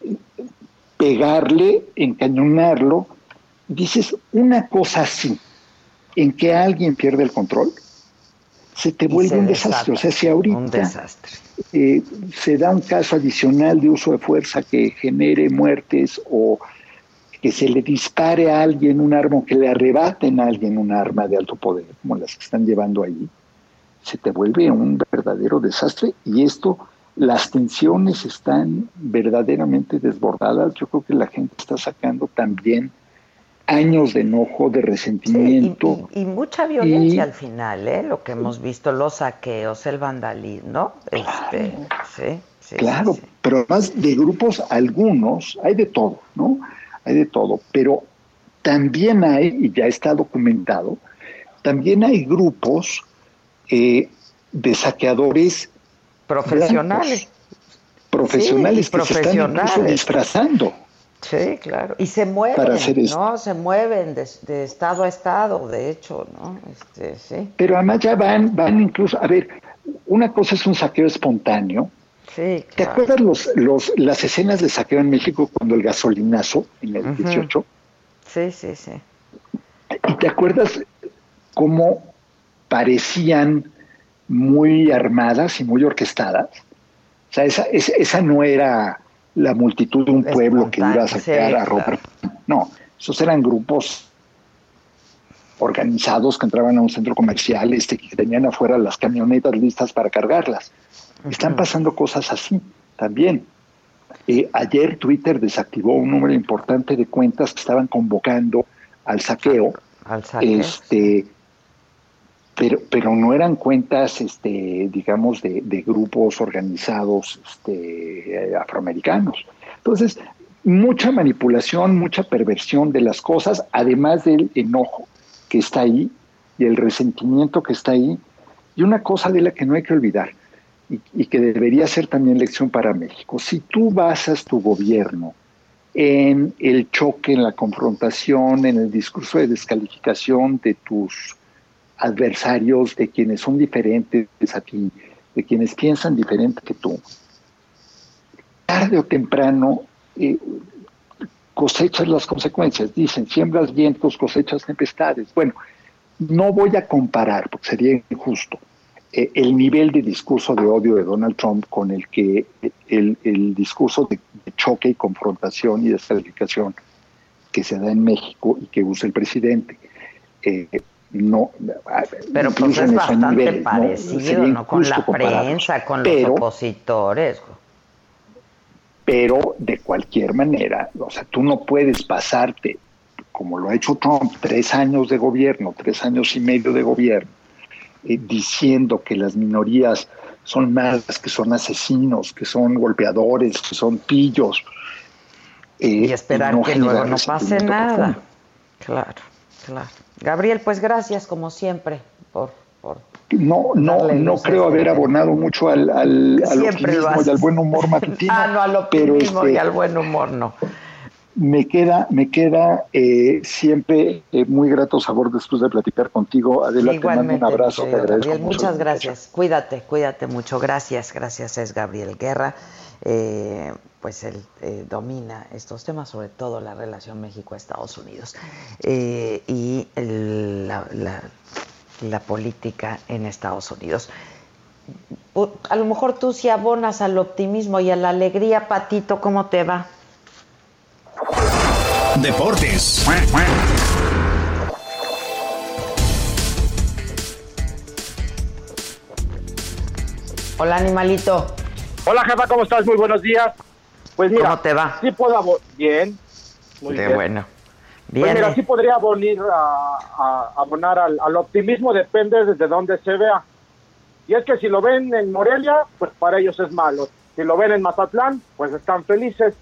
pegarle, encañonarlo. Dices una cosa así, en que alguien pierde el control, se te vuelve se un desastre. O sea, si ahorita Un desastre. eh, se da un caso adicional de uso de fuerza que genere muertes o que se le dispare a alguien un arma o que le arrebaten a alguien un arma de alto poder, como las que están llevando ahí, se te vuelve un verdadero desastre y esto, las tensiones están verdaderamente desbordadas. Yo creo que la gente está sacando también años de enojo, de resentimiento. Y mucha violencia Y- al final, ¿eh? Lo que hemos visto, los saqueos, el vandalismo, Este, sí, sí, Claro, sí, sí. pero además de grupos, algunos, hay de todo, ¿no? Hay de todo, pero también hay, y ya está documentado, también hay grupos eh, de saqueadores Profesionales. blancos, profesionales Sí, que se están profesionales. disfrazando. Sí, claro. Y se mueven, Para hacer esto. ¿no? Se mueven de, de estado a estado, de hecho, ¿no? Este, sí. Pero además ya van, van incluso, a ver, una cosa es un saqueo espontáneo. Sí, ¿Te acuerdas los, los, las escenas de saqueo en México cuando el gasolinazo en el Ujú. 18? Sí, sí, sí. ¿Y te acuerdas cómo parecían muy armadas y muy orquestadas? O sea, esa, esa, esa no era la multitud de un pueblo que iba a sí, sacar a ropa. claro. No, esos eran grupos organizados que entraban a un centro comercial este, que tenían afuera las camionetas listas para cargarlas. Están pasando cosas así también. Eh, ayer Twitter desactivó un número importante de cuentas que estaban convocando al saqueo. Al saqueo. Este, pero, pero no eran cuentas, este, digamos, de, de grupos organizados este, afroamericanos. Entonces, mucha manipulación, mucha perversión de las cosas, además del enojo que está ahí y el resentimiento que está ahí. Y una cosa de la que no hay que olvidar y, y que debería ser también lección para México. Si tú basas tu gobierno en el choque, en la confrontación, en el discurso de descalificación de tus adversarios, de quienes son diferentes a ti, de quienes piensan diferente que tú, tarde o temprano eh, cosechas las consecuencias. Dicen, siembras vientos, cosechas tempestades. Bueno, no voy a comparar, porque sería injusto, eh, el nivel de discurso de odio de Donald Trump con el que el, el discurso de, choque y confrontación y descalificación que se da en México y que usa el presidente. Eh, no, Pero pues es bastante niveles, parecido, ¿no? Con la compararlos. prensa, con Pero- los opositores. pero de cualquier manera, o sea, tú no puedes pasarte, como lo ha hecho Trump, tres años de gobierno, tres años y medio de gobierno, eh, diciendo que las minorías son malas, que son asesinos, que son golpeadores, que son pillos. eh, Y esperar no que luego no pase nada. profundo. Claro, claro. Gabriel, pues gracias como siempre por... por... No, no, no creo este haber abonado mucho al, al, al optimismo y al buen humor [laughs] matutino. Ah, no, al pero, optimismo este, y al buen humor no. me queda, me queda eh, siempre eh, muy grato sabor después de platicar contigo. Adela, te mando Igualmente, un abrazo, te querido agradezco Gabriel, mucho. muchas gracias. Cuídate, cuídate mucho. Gracias, gracias. Es Gabriel Guerra. Eh, pues él eh, domina estos temas, sobre todo la relación México-Estados Unidos eh, y el- la, la- la política en Estados Unidos. A lo mejor tú si abonas al optimismo y a la alegría, Patito, ¿cómo te va? Deportes. Hola, animalito. Hola jefa, ¿cómo estás? Muy buenos días. Pues mira, ¿Cómo te va? Sí puedo bien. Muy Qué bien. bueno. Pues Bien. mira, eh. sí podría abonir a, a- abonar al, al optimismo, depende desde dónde se vea. Y es que si lo ven en Morelia, pues para ellos es malo. Si lo ven en Mazatlán, pues están felices.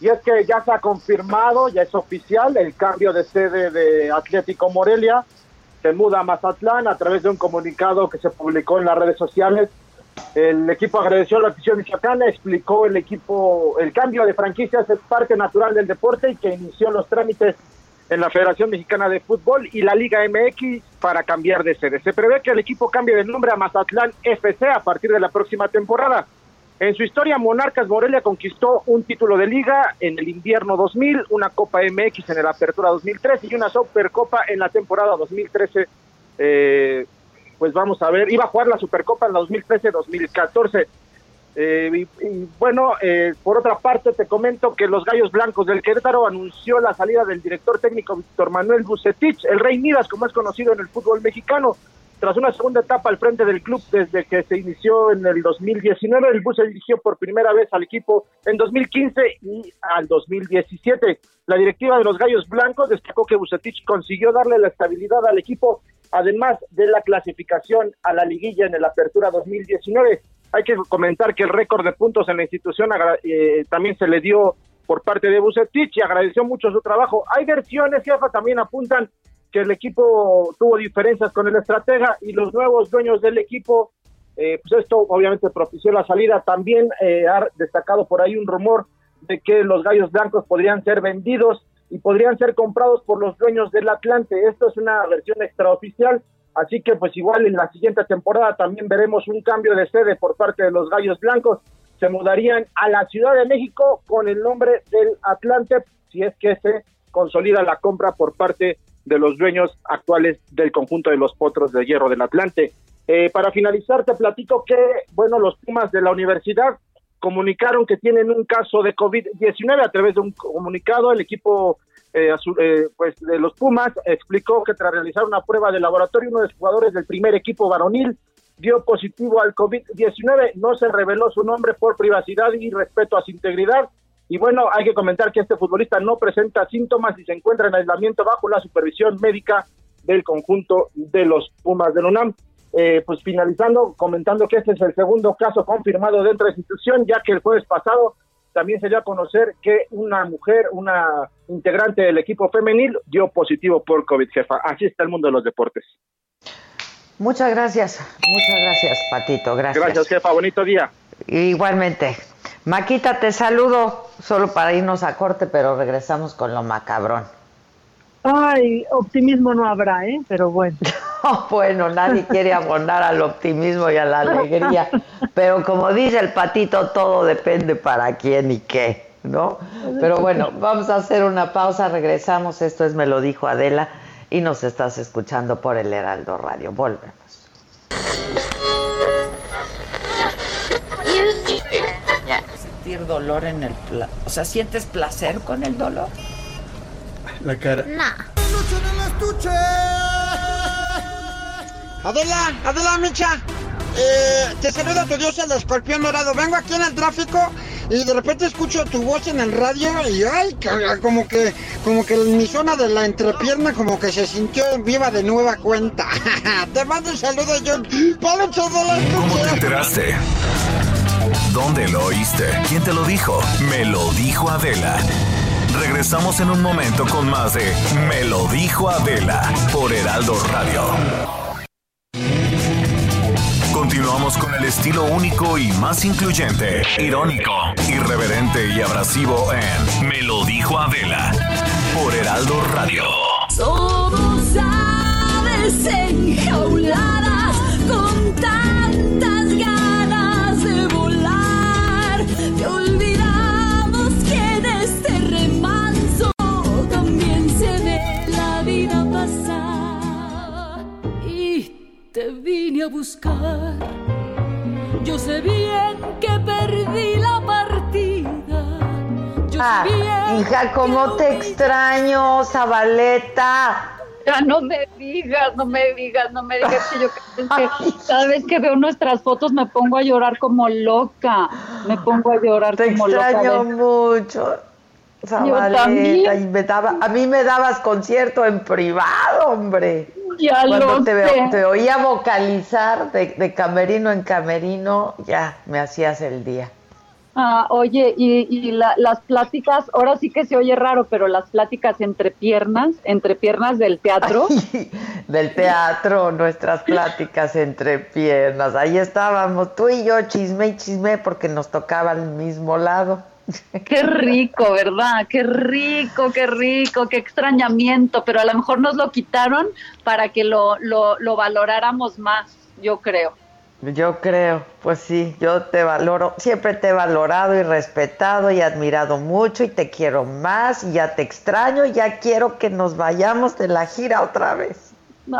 Y es que ya se ha confirmado, ya es oficial, el cambio de sede de Atlético Morelia. Se muda a Mazatlán a través de un comunicado que se publicó en las redes sociales. El equipo agradeció la afición michoacana, explicó el equipo, el cambio de franquicias es parte natural del deporte y que inició los trámites en la Federación Mexicana de Fútbol y la Liga MX para cambiar de sede. Se prevé que el equipo cambie de nombre a Mazatlán FC a partir de la próxima temporada. En su historia, Monarcas Morelia conquistó un título de liga en el invierno 2000, una Copa MX en la Apertura 2013 y una Supercopa en la temporada 2013. Eh, pues vamos a ver, iba a jugar la Supercopa en la 2013-2014. Eh, y, y bueno, eh, por otra parte te comento que los Gallos Blancos del Querétaro anunció la salida del director técnico Víctor Manuel Bucetich, el Rey Midas, como es conocido en el fútbol mexicano. Tras una segunda etapa al frente del club desde que se inició en el 2019, el Buce dirigió por primera vez al equipo en 2015 y al 2017. La directiva de los Gallos Blancos destacó que Bucetich consiguió darle la estabilidad al equipo, además de la clasificación a la liguilla en el Apertura 2019. Hay que comentar que el récord de puntos en la institución eh, también se le dio por parte de Bucetich y agradeció mucho su trabajo. Hay versiones, jefa, también apuntan que el equipo tuvo diferencias con el estratega y los nuevos dueños del equipo, eh, pues esto obviamente propició la salida. También eh, ha destacado por ahí un rumor de que los gallos blancos podrían ser vendidos y podrían ser comprados por los dueños del Atlante. Esto es una versión extraoficial, así que pues igual en la siguiente temporada también veremos un cambio de sede por parte de los gallos blancos. Se mudarían a la Ciudad de México con el nombre del Atlante, si es que se consolida la compra por parte de los dueños actuales del conjunto de los Potros de Hierro del Atlante. Eh, para finalizar, te platico que, bueno, los Pumas de la universidad comunicaron que tienen un caso de COVID-19 a través de un comunicado. El equipo eh, azul- eh, pues de los Pumas explicó que tras realizar una prueba de laboratorio, uno de los jugadores del primer equipo varonil dio positivo al COVID-19. No se reveló su nombre por privacidad y respeto a su integridad. Y bueno, hay que comentar que este futbolista no presenta síntomas y se encuentra en aislamiento bajo la supervisión médica del conjunto de los Pumas de la UNAM. Eh, pues finalizando, comentando que este es el segundo caso confirmado dentro de la institución, ya que el jueves pasado también se dio a conocer que una mujer, una integrante del equipo femenil, dio positivo por COVID, jefa. Así está el mundo de los deportes. Muchas gracias, muchas gracias, Patito, gracias. Gracias, jefa. Bonito día. Igualmente. Maquita, te saludo solo para irnos a corte, pero regresamos con lo macabrón. Ay, optimismo no habrá, ¿eh? Pero bueno. [laughs] Bueno, nadie quiere abonar al optimismo y a la alegría. Pero como dice el patito, todo depende para quién y qué, ¿no? Pero bueno, vamos a hacer una pausa, regresamos. Esto es Me lo dijo Adela y nos estás escuchando por el Heraldo Radio. Volvemos. Sentir dolor en el... O sea, ¿sientes placer con el dolor? La cara. Adela, Adela Micha, eh, te saluda tu dios el escorpión dorado. Vengo aquí en el tráfico y de repente escucho tu voz en el radio y ay, como que, como que mi zona de la entrepierna como que se sintió viva de nueva cuenta. [laughs] te mando un saludo, John. Peluche de la ¿Cómo te enteraste? ¿Dónde lo oíste? ¿Quién te lo dijo? Me lo dijo Adela. Regresamos en un momento con más de Me lo dijo Adela por Heraldo Radio. Continuamos con el estilo único y más incluyente, irónico, irreverente y abrasivo en Me lo dijo Adela por Heraldo Radio. Somos aves enjauladas con tantas ganas de volar. Te olvidamos vine a buscar. Yo sé bien que perdí la partida. Yo Ah, sé bien hija, ¿cómo te extraño, Zabaleta? Ya no me digas, no me digas, no me digas que yo [laughs] que cada vez que veo nuestras fotos me pongo a llorar como loca. Me pongo a llorar Te como loca. extraño Ven. mucho. Zabaleta, y me daba, a mí me dabas concierto en privado, hombre. Ya Cuando lo te, sé. veo- te oía vocalizar de, de camerino en camerino, ya me hacías el día. Ah, oye, y, y la- las pláticas, ahora sí que se oye raro, pero las pláticas entre piernas, entre piernas del teatro. [laughs] Del teatro, nuestras pláticas entre piernas. Ahí estábamos, tú y yo, chisme y chisme, porque nos tocaba al mismo lado. [laughs] Qué rico, ¿verdad? Qué rico, qué rico, qué extrañamiento, pero a lo mejor nos lo quitaron para que lo, lo, lo valoráramos más, yo creo. Yo creo, pues sí, yo te valoro, siempre te he valorado y respetado y admirado mucho y te quiero más y ya te extraño y ya quiero que nos vayamos de la gira otra vez.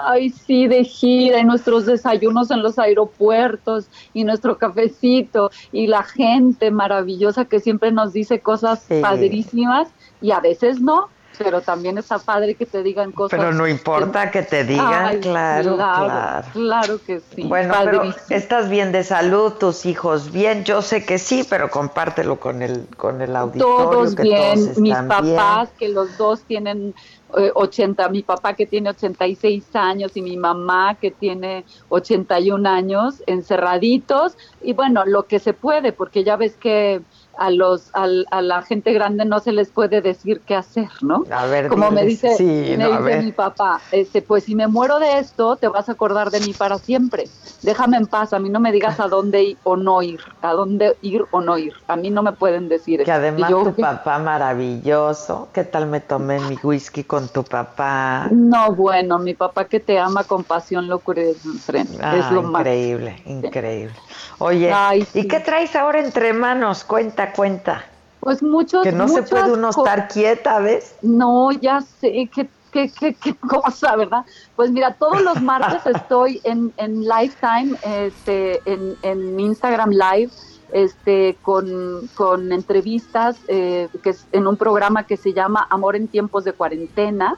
Ay, sí, de gira y nuestros desayunos en los aeropuertos y nuestro cafecito y la gente maravillosa que siempre nos dice cosas Sí. padrísimas y a veces no, pero también está padre que te digan cosas. Pero no importa que te digan, Ay, claro, claro. claro, claro que sí. Bueno, pero estás bien de salud, tus hijos bien, yo sé que sí, pero compártelo con el con el auditorio todos que bien, todos mis papás que los dos tienen 80, mi papá que tiene 86 años y mi mamá que tiene 81 años, encerraditos y bueno, lo que se puede, porque ya ves que a los al- a la gente grande no se les puede decir qué hacer, ¿no? A ver, Como me dice, sí, me no, a dice ver. mi papá, este, pues si me muero de esto, te vas a acordar de mí para siempre. Déjame en paz, a mí no me digas a dónde ir o no ir, a dónde ir o no ir. A mí no me pueden decir Que además yo, tu papá maravilloso, ¿qué tal me tomé mi whisky con tu papá? No, bueno, mi papá que te ama con pasión, locura y desenfreno. Ah, es lo más. increíble, increíble. Oye, Ay, ¿y qué traes ahora entre manos? Cuenta, cuenta. Pues muchos. Que no se puede uno estar quieta, ¿ves? No, ya sé, qué, qué, qué, qué [laughs] cosa, ¿verdad? Pues mira, todos los martes estoy en, en Lifetime, este, en, en Instagram Live, este, con, con entrevistas, eh, que es en un programa que se llama Amor en tiempos de cuarentena,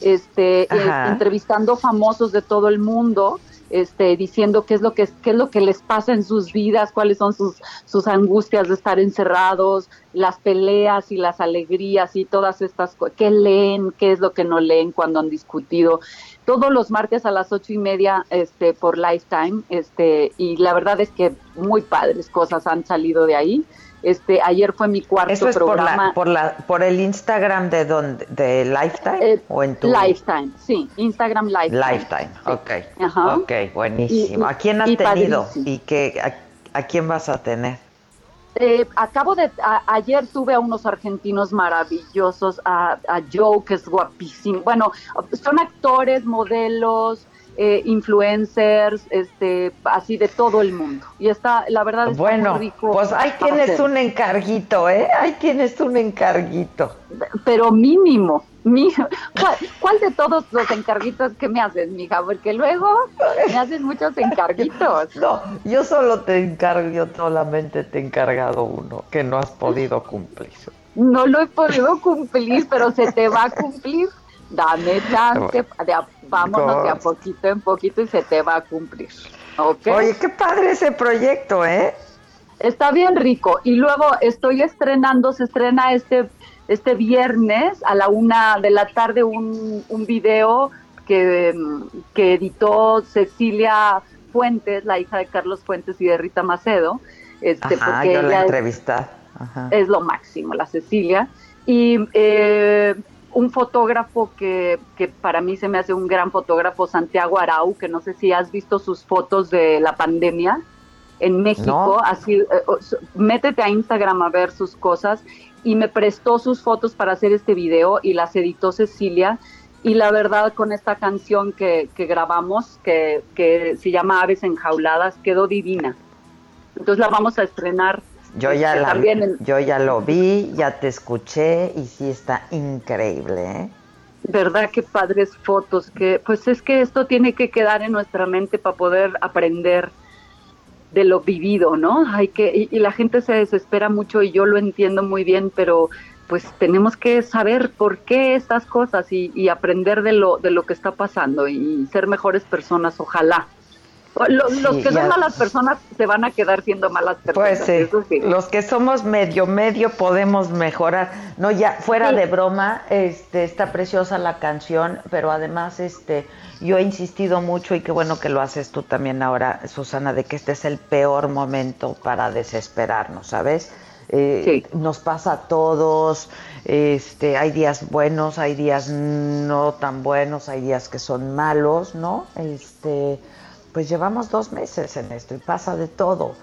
este, eh, entrevistando famosos de todo el mundo, este, diciendo qué es lo que qué es lo que les pasa en sus vidas, cuáles son sus sus angustias de estar encerrados, las peleas y las alegrías y todas estas cosas, qué leen, qué es lo que no leen cuando han discutido. Todos los martes a las ocho y media, este, por Lifetime, este, y la verdad es que muy padres cosas han salido de ahí. Este, ayer fue mi cuarto Eso es por programa. la, por la, por el Instagram de donde, de Lifetime o en tu Lifetime, sí, Instagram Lifetime. Lifetime, ok. Ajá. Ok, buenísimo. Y- ¿A quién has tenido? padrísimo. ¿Y qué, a, a quién vas a tener? Eh, acabo de, a- ayer tuve a unos argentinos maravillosos, a, a Joe, que es guapísimo. Bueno, son actores, modelos, eh, influencers, este, así de todo el mundo. Y está, la verdad, está Bueno, muy rico. pues ahí tienes hacer. un encarguito, ¿eh? Ahí tienes un encarguito. Pero mínimo, Mija, [laughs] ¿cuál, cuál de todos los encarguitos que me haces, mija? Porque luego me haces muchos encarguitos. [laughs] No, yo solo te encargo, yo solamente te he encargado uno que no has podido cumplir. No lo he podido cumplir, pero se te va a cumplir. Dame chance, de a- vámonos de a poquito en poquito y se te va a cumplir. ¿ok? Oye, qué padre ese proyecto, ¿eh? Está bien rico. Y luego estoy estrenando, se estrena este, este viernes a la una de la tarde un, un video que, que editó Cecilia Fuentes, la hija de Carlos Fuentes y de Rita Macedo. Este, Ajá, porque yo la ella es-. Ajá. es lo máximo, la Cecilia. Y eh, un fotógrafo que, que para mí se me hace un gran fotógrafo, Santiago Arau, que no sé si has visto sus fotos de la pandemia en México. No. Así, eh, métete a Instagram a ver sus cosas. Y me prestó sus fotos para hacer este video y las editó Cecilia. Y la verdad, con esta canción que, que grabamos, que, que se llama Aves Enjauladas, quedó divina. Entonces la vamos a estrenar Yo ya, la, yo ya lo vi, ya te escuché y sí está increíble, ¿eh? ¿Verdad? Qué padres fotos, que pues es que esto tiene que quedar en nuestra mente para poder aprender de lo vivido, ¿no? Hay que y, y la gente se desespera mucho y yo lo entiendo muy bien, pero pues tenemos que saber por qué estas cosas y, y aprender de lo de lo que está pasando y ser mejores personas, ojalá. Lo- los Sí, que ya. son malas personas se van a quedar siendo malas personas. Pues sí, eso sí. los que somos medio medio podemos mejorar. No, ya fuera Sí. de broma, este está preciosa la canción, pero además este yo he insistido mucho y qué bueno que lo haces tú también ahora, Susana, de que este es el peor momento para desesperarnos, ¿sabes? Eh, Nos pasa a todos, este, hay días buenos, hay días no tan buenos, hay días que son malos, ¿no? Este, pues llevamos dos meses en esto y pasa de todo.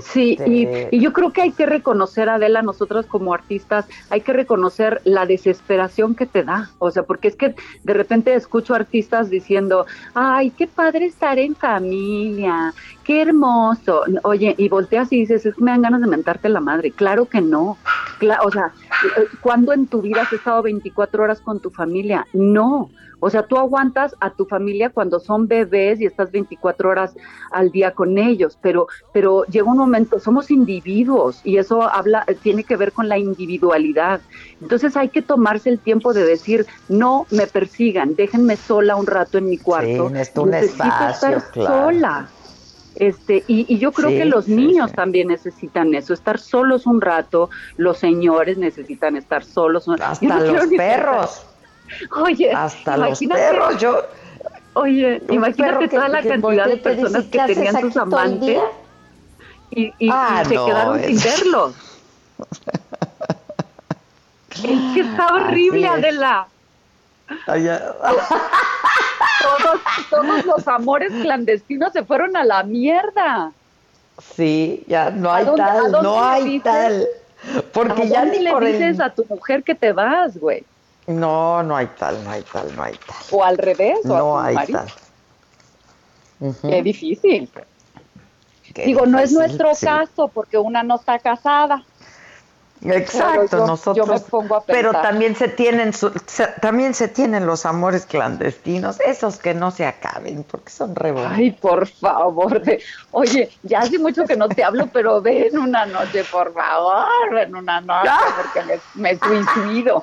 Sí, y, Este, y yo creo que hay que reconocer, Adela, nosotros como artistas, hay que reconocer la desesperación que te da. O sea, porque es que de repente escucho artistas diciendo, ay, qué padre estar en familia, qué hermoso. Oye, y volteas y dices, es que me dan ganas de mentarte la madre. Claro que no. Cla- o sea, eh, ¿cuándo en tu vida has estado 24 horas con tu familia? No. O sea, tú aguantas a tu familia cuando son bebés y estás 24 horas al día con ellos, pero, pero llega un momento, somos individuos y eso habla, tiene que ver con la individualidad. Entonces hay que tomarse el tiempo de decir, no me persigan, déjenme sola un rato en mi cuarto. necesito un espacio, estar claro. sola. Este, y, y yo creo Sí, que los sí, niños también necesitan eso, estar solos un rato, los señores necesitan estar solos. Hasta no los perros. Oye, Hasta los imagínate- perros, yo. Oye, imagínate que- toda la que cantidad de personas "¿Qué que tenían sus amantes día?" y, Ah, se no, quedaron sin verlos. es que está [laughs] horrible, es. Adela. Todos, todos los amores clandestinos se fueron a la mierda. Sí, ya no ¿A hay dónde- tal, no hay dices? tal. Porque ¿A ya ni le por el- dices a tu mujer que te vas, güey? No, no hay tal, no hay tal, no hay tal. O al revés, o No hay tal. Ujú. Qué difícil. Qué Digo, no es nuestro sí. caso porque una no está casada. Exacto, Pero yo- nosotros. yo me pongo a pero también se tienen su- se- también se tienen los amores clandestinos, esos que no se acaben, porque son re bonitos. Ay, por favor. de- Oye, ya hace mucho que no te hablo, pero ven una noche, por favor, ven una noche, porque me, me suicido.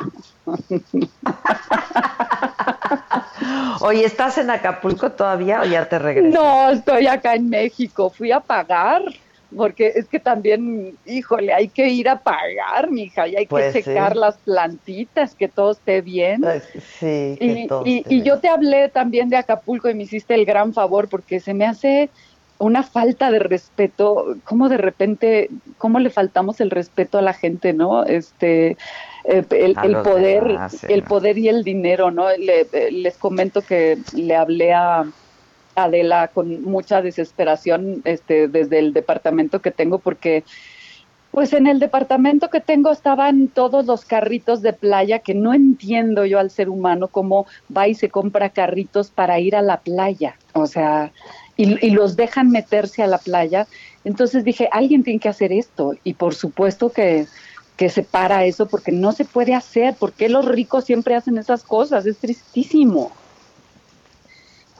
Oye, ¿estás en Acapulco todavía o ya te regresas? No, estoy acá en México. Fui a pagar, porque es que también, híjole, hay que ir a pagar, mija, y hay Pues que sí. checar las plantitas, que todo esté bien. Sí, que Y, todo y- esté y yo te hablé también de Acapulco y me hiciste el gran favor porque se me hace una falta de respeto, como de repente, cómo le faltamos el respeto a la gente, ¿no? Este, eh, el, A el los poder, demás, sí, el poder y el dinero, ¿no? Le- eh, les comento que le hablé a Adela con mucha desesperación, este, desde el departamento que tengo porque pues en el departamento que tengo estaban todos los carritos de playa que no entiendo yo al ser humano cómo va y se compra carritos para ir a la playa. O sea, y, y los dejan meterse a la playa. Entonces dije, alguien tiene que hacer esto. Y por supuesto que, que se para eso porque no se puede hacer. ¿Por qué los ricos siempre hacen esas cosas? Es tristísimo.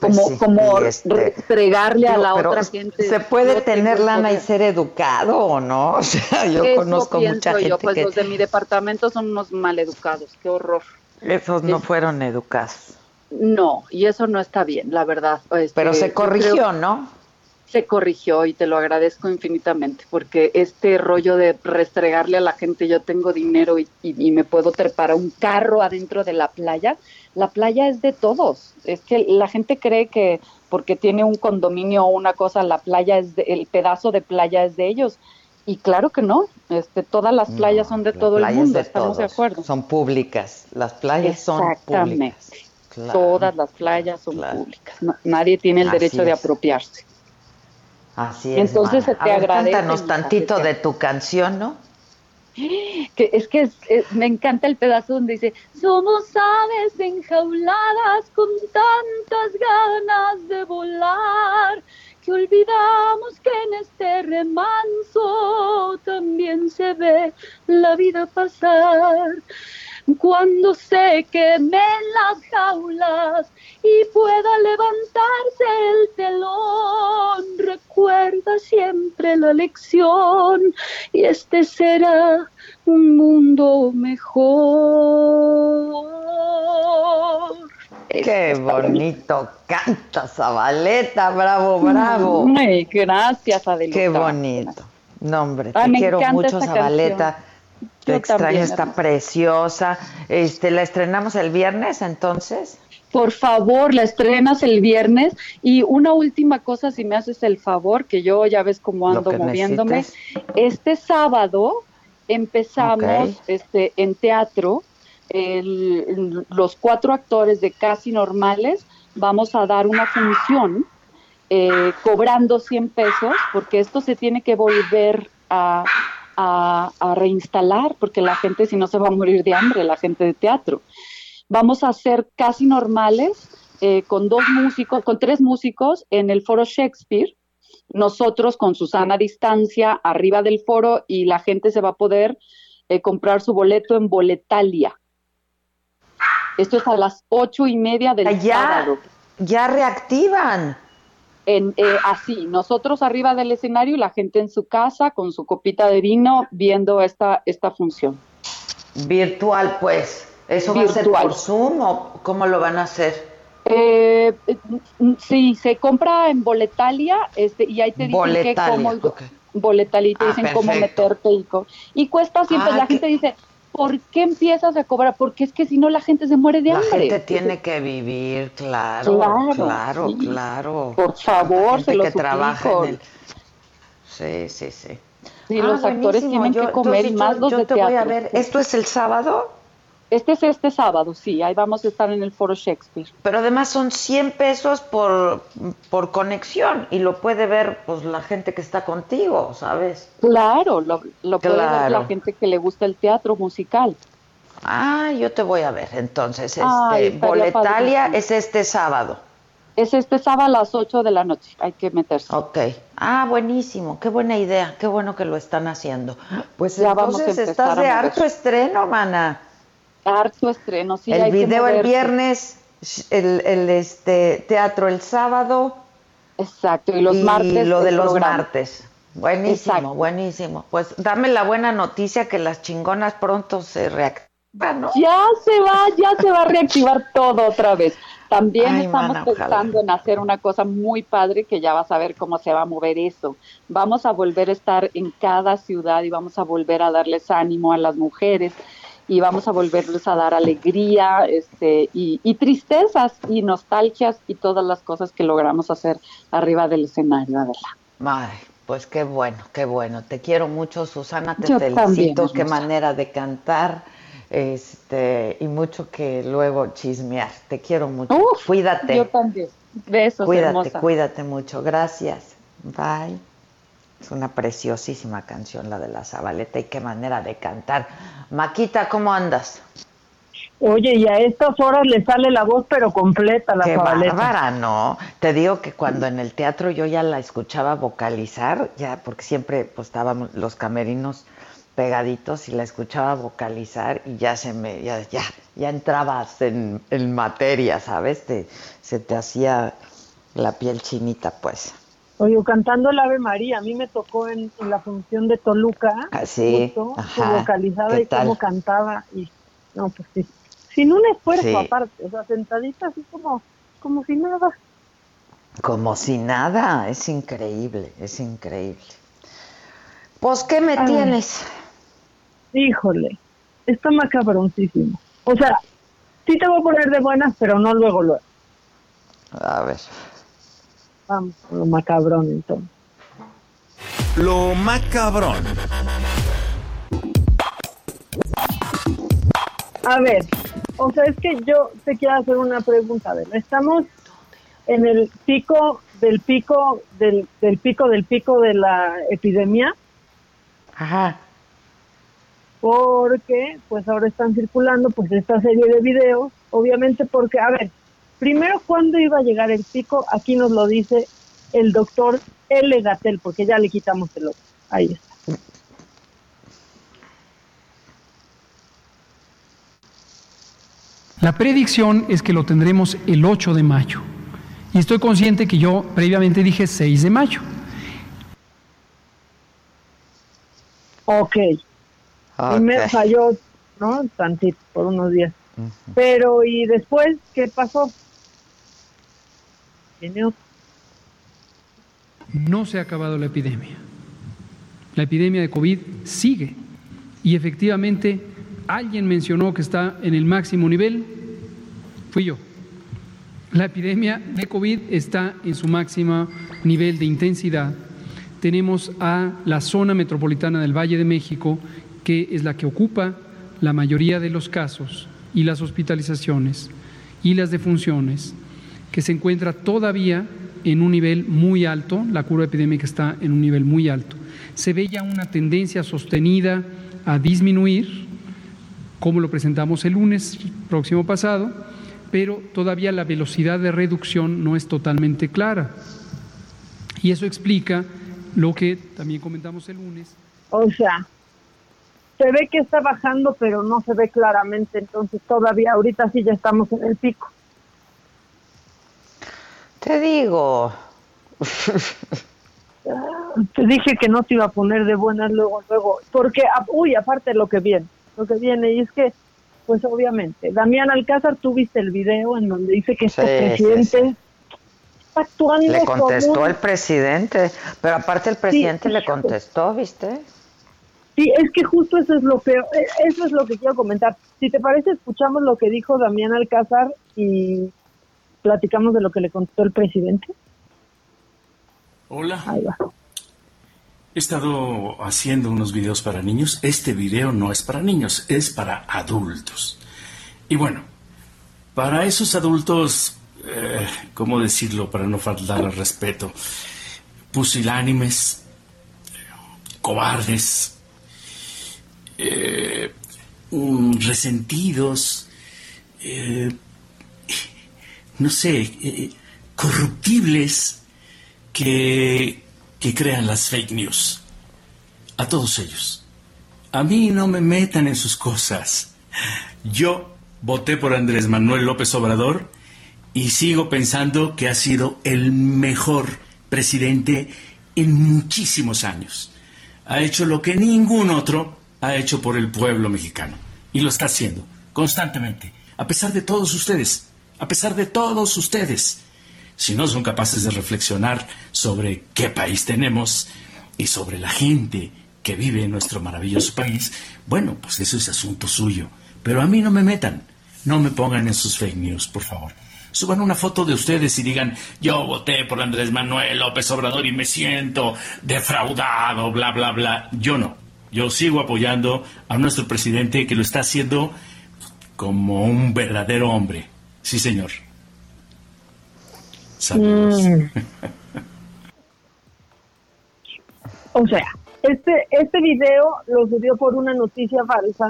Pues Como, sí, como este, restregarle a la otra gente. ¿Se puede tener lana y ser educado o no? [laughs] O sea, yo Eso conozco pienso mucha gente yo, pues que los de mi departamento son unos maleducados, qué horror. esos no Es- fueron educados. No, y eso no está bien, la verdad. Este, Pero se corrigió, creo- ¿no? Se corrigió y te lo agradezco infinitamente, porque este rollo de restregarle a la gente, yo tengo dinero y, y- y me puedo trepar a un carro adentro de la playa, la playa es de todos. Es que la gente cree que porque tiene un condominio o una cosa, la playa es de- el pedazo de playa es de ellos. Y claro que no, este, todas las playas son de todo el mundo, de estamos de acuerdo. Son públicas. Las playas son Exactamente. públicas. Claro. Todas las playas son públicas. No- nadie tiene el Así derecho de apropiarse. Así es. entonces mana. se te agradece, Cántanos tantito de tu canción, ¿no? [gasps] es que me encanta el pedazo donde dice somos aves enjauladas con tantas ganas de volar que olvidamos que en este remanso también se ve la vida pasar cuando se quemen las jaulas y pueda levantarse el telón, recuerda siempre la lección y este será un mundo mejor. Qué bonito canta Zabaleta, bravo, bravo. Ay, gracias, Adelita. Qué bonito. No, hombre, te Ay, me quiero encanta mucho, Zabaleta. Te extraño, también, está preciosa. Este, ¿La estrenamos el viernes entonces? Por favor, la estrenas el viernes. Y una última cosa, si me haces el favor, que yo ya ves cómo ando moviéndome. necesites. Este sábado empezamos este, en teatro. el- los cuatro actores de Casi Normales vamos a dar una función eh, cobrando 100 pesos, porque esto se tiene que volver a, a- a reinstalar, porque la gente si no se va a morir de hambre, la gente de teatro. Vamos a hacer casi normales eh, con dos músicos, con tres músicos en el foro Shakespeare. Nosotros con Susana a distancia arriba del foro y la gente se va a poder eh, comprar su boleto en Boletalia. Esto es a las ocho y media del Ya, sábado. ya reactivan. En, eh, así, nosotros arriba del escenario y la gente en su casa con su copita de vino viendo esta, esta función. Virtual, pues. ¿Eso va a ser por Zoom o cómo lo van a hacer? Eh, sí, se compra en Boletalia este, y ahí te dicen que cómo, ok. Boletalia y te Ah, dicen cómo meterte y, cuesta siempre, Ah, la qué- gente dice, ¿por qué empiezas a cobrar? Porque es que si no la gente se muere de La hambre. gente tiene que vivir, claro, Claro, claro, sí. claro. Por favor, La gente se lo que trabaja suplico. en el... Sí, sí, sí. Sí, Ah, los actores buenísimo. tienen Yo- que comer y más yo- los yo de te voy a teatro. ver. ¿Esto es el sábado? Este es este sábado, sí, ahí vamos a estar en el foro Shakespeare. Pero además son 100 pesos por, por conexión y lo puede ver pues la gente que está contigo, ¿sabes? Claro, lo, lo puede ver la gente que le gusta el teatro musical. Ah, yo te voy a ver. Entonces, este, Ay, Boletalia es este sábado. Es este sábado a las 8 de la noche, hay que meterse. Ok. Ah, buenísimo. Qué buena idea. Qué bueno que lo están haciendo. Pues Ya vamos a estás a de harto estreno, mana. Harto estreno, sí. hay el que video el viernes, el, el, este teatro el sábado. Exacto, y los martes lo de los programa. martes. Buenísimo, Exacto. buenísimo. Pues dame la buena noticia que las chingonas pronto se reactivan, ¿no? Ya se va, ya se va a reactivar todo otra vez. También Ay, estamos mana, ojalá. pensando en hacer una cosa muy padre que ya vas a ver cómo se va a mover eso. Vamos a volver a estar en cada ciudad y vamos a volver a darles ánimo a las mujeres y vamos a volverles a dar alegría este, y, y tristezas y nostalgias y todas las cosas que logramos hacer arriba del escenario, Adela. Ay, pues qué bueno, qué bueno. Te quiero mucho, Susana, te Yo felicito. qué manera de cantar. Este, y mucho que luego chismear. Te quiero mucho. Uf, cuídate. Yo también. Besos, cuídate, hermosa. cuídate mucho. Gracias. Bye. Es una preciosísima canción la de la Zabaleta y qué manera de cantar. Maquita, ¿cómo andas? Oye, y a estas horas le sale la voz, pero completa la Qué Zabaleta. bárbara, ¿no? Te digo que cuando en el teatro yo ya la escuchaba vocalizar, ya porque siempre pues estábamos los camerinos pegaditos y la escuchaba vocalizar y ya se me, ya, ya, ya entrabas en, en materia, ¿sabes? Te, se te hacía la piel chinita, pues. Oye, cantando el Ave María, a mí me tocó en, en la función de Toluca, Ah, sí, justo, ajá, su vocalizada ¿qué y cómo cantaba, y no, pues sí, sin un esfuerzo Sí. aparte, o sea, sentadita así como, como si nada. Como si nada, es increíble, es increíble. Pues, ¿qué me Ay. tienes? Híjole, está macabroncísimo. O sea, sí te voy a poner de buenas, pero no luego, luego. A ver. Vamos, con lo macabrón entonces. Lo macabrón. A ver, o sea, es que yo te quiero hacer una pregunta. A ver, estamos en el pico del pico del, del pico del pico de la epidemia. Ajá. Porque, pues ahora están circulando, pues esta serie de videos, obviamente porque, a ver, primero, ¿cuándo iba a llegar el pico? Aquí nos lo dice el doctor L. Gatel, porque ya le quitamos el otro. Ahí está. La predicción es que lo tendremos el 8 de mayo. Y estoy consciente que yo previamente dije 6 de mayo. Ok. Y me falló, ¿no? Tantito, por unos días. Pero, ¿y después qué pasó? No se ha acabado la epidemia. La epidemia de COVID sigue. Y efectivamente, alguien mencionó que está en el máximo nivel. Fui yo. La epidemia de COVID está en su máximo nivel de intensidad. Tenemos a la zona metropolitana del Valle de México, que es la que ocupa la mayoría de los casos y las hospitalizaciones y las defunciones, que se encuentra todavía en un nivel muy alto, la curva epidémica está en un nivel muy alto. Se ve ya una tendencia sostenida a disminuir, como lo presentamos el lunes próximo pasado, pero todavía la velocidad de reducción no es totalmente clara. Y eso explica lo que también comentamos el lunes. O sea, se ve que está bajando, pero no se ve claramente. Entonces, todavía, ahorita sí ya estamos en el pico. Te digo. Te dije que no te iba a poner de buenas luego, luego. Porque, ah, uy, aparte lo que viene, lo que viene, y es que, pues obviamente, Damián Alcázar, tú viste el video en donde dice que este Sí, sí, presidente está actuando Le contestó como el presidente, pero aparte el presidente le contestó, ¿viste? Sí, es que justo eso es lo peor, eh, eso es lo que quiero comentar. Si te parece, escuchamos lo que dijo Damián Alcázar y platicamos de lo que le contestó el presidente. Hola. Ahí va. He estado haciendo unos videos para niños. Este video no es para niños, es para adultos. Y bueno, para esos adultos, eh, ¿cómo decirlo para no faltar al respeto? Pusilánimes, cobardes, eh, resentidos, eh, no sé, eh, corruptibles que, que crean las fake news. A todos ellos. A mí no me metan en sus cosas. Yo voté por Andrés Manuel López Obrador y sigo pensando que ha sido el mejor presidente en muchísimos años. Ha hecho lo que ningún otro ha hecho por el pueblo mexicano. Y lo está haciendo constantemente. A pesar de todos ustedes. A pesar de todos ustedes si no son capaces de reflexionar sobre qué país tenemos y sobre la gente que vive en nuestro maravilloso país, bueno, pues eso es asunto suyo. Pero a mí no me metan, no me pongan en sus fake news, por favor. Suban una foto de ustedes y digan, yo voté por Andrés Manuel López Obrador y me siento defraudado, bla, bla, bla. Yo no. Yo sigo apoyando a nuestro presidente que lo está haciendo como un verdadero hombre. Sí, señor. Saludos. Mm. [laughs] O sea, este, este video lo subió por una noticia falsa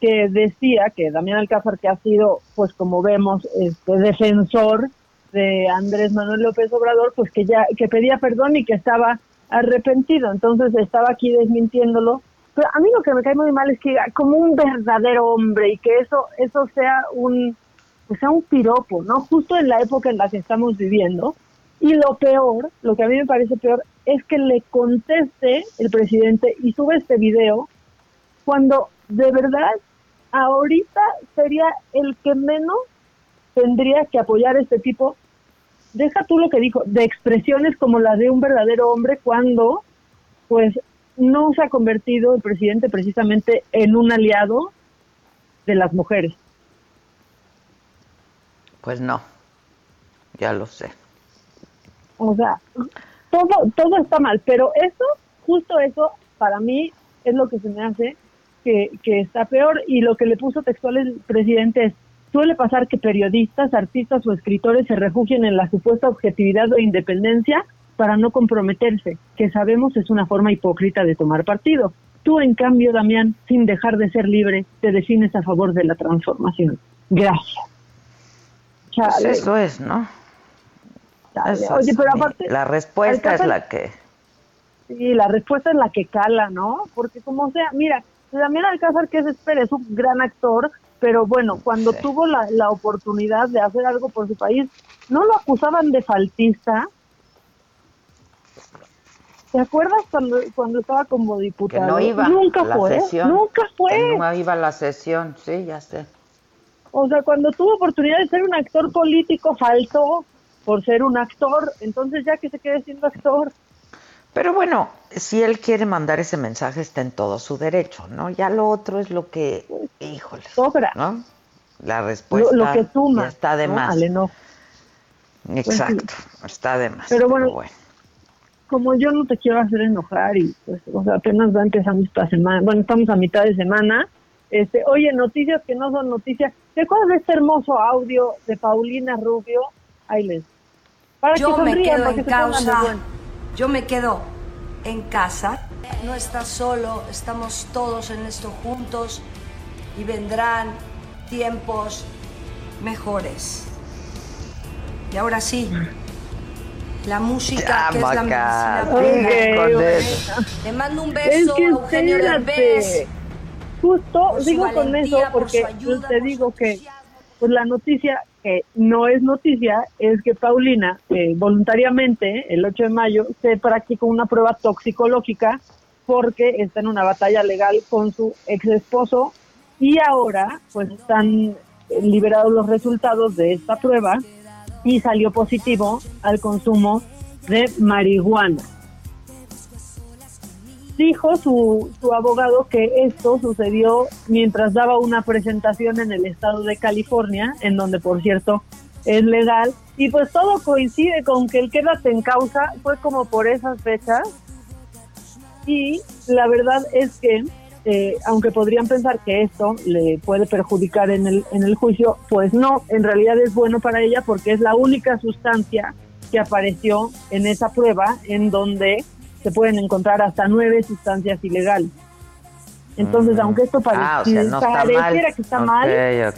que decía que Damián Alcázar, que ha sido, pues como vemos, este defensor de Andrés Manuel López Obrador, pues que ya que pedía perdón y que estaba arrepentido. Entonces estaba aquí desmintiéndolo Pero a mí lo que me cae muy mal es que como un verdadero hombre y que eso eso sea un sea un piropo, ¿no? Justo en la época en la que estamos viviendo. Y lo peor, lo que a mí me parece peor, es que le conteste el presidente y sube este video cuando de verdad ahorita sería el que menos tendría que apoyar este tipo, deja tú lo que dijo, de expresiones como la de un verdadero hombre cuando pues no se ha convertido el presidente precisamente en un aliado de las mujeres. Pues no, ya lo sé. O sea, todo, todo está mal, pero eso, justo eso, para mí es lo que se me hace que, que está peor y lo que le puso textual el presidente es, suele pasar que periodistas, artistas o escritores se refugien en la supuesta objetividad o independencia para no comprometerse, que sabemos es una forma hipócrita de tomar partido. Tú, en cambio, Damián, sin dejar de ser libre, te defines a favor de la transformación. Gracias. Pues eso es, ¿no? Eso Oye, es, pero aparte... La respuesta es la que... Sí, la respuesta es la que cala, ¿no? Porque como sea, mira, Damián Alcázar, que es espera, es un gran actor, pero bueno, cuando tuvo la, la oportunidad de hacer algo por su país, ¿no lo acusaban de faltista? ¿Te acuerdas cuando, cuando estaba como Que diputado? no iba Nunca la fue, sesión. nunca fue. Que no iba a la sesión, sí, ya sé. O sea, cuando tuvo oportunidad de ser un actor político, faltó por ser un actor, entonces ya que se quede siendo actor. Pero bueno, si él quiere mandar ese mensaje está en todo su derecho, ¿no? Ya lo otro es lo que, híjole, Sobra. ¿no? La respuesta lo, lo que suma está de ¿no? más. al enojo. Exacto, está de más. Pero bueno, como yo no te quiero hacer enojar y pues, o sea, apenas va empezando esta semana, bueno, estamos a mitad de semana, este, oye, noticias que no son noticias. ¿Te acuerdas de este hermoso audio de Paulina Rubio? Ahí les. Para Yo que me quedo en causa. Yo me quedo en casa. No estás solo, estamos todos en esto juntos y vendrán tiempos mejores. Y ahora sí, la música que es la medicina eso. Le mando un Es beso que a Eugenio espérate. Derbez. Justo digo con eso por porque ayuda, te digo que pues la noticia que no es noticia es que Paulina eh, voluntariamente el 8 de mayo se practicó una prueba toxicológica porque está en una batalla legal con su ex esposo y ahora pues están eh, liberados los resultados de esta prueba y salió positivo al consumo de marihuana. Dijo su, su abogado que esto sucedió mientras daba una presentación en el estado de California, en donde por cierto es legal, y pues todo coincide con que el quédate en causa fue como por esas fechas, y la verdad es que, eh, aunque podrían pensar que esto le puede perjudicar en el, en el juicio, pues no, en realidad es bueno para ella porque es la única sustancia que apareció en esa prueba en donde se pueden encontrar hasta nueve sustancias ilegales. Entonces, aunque esto Ah, o sea, no está pareciera mal. que está mal,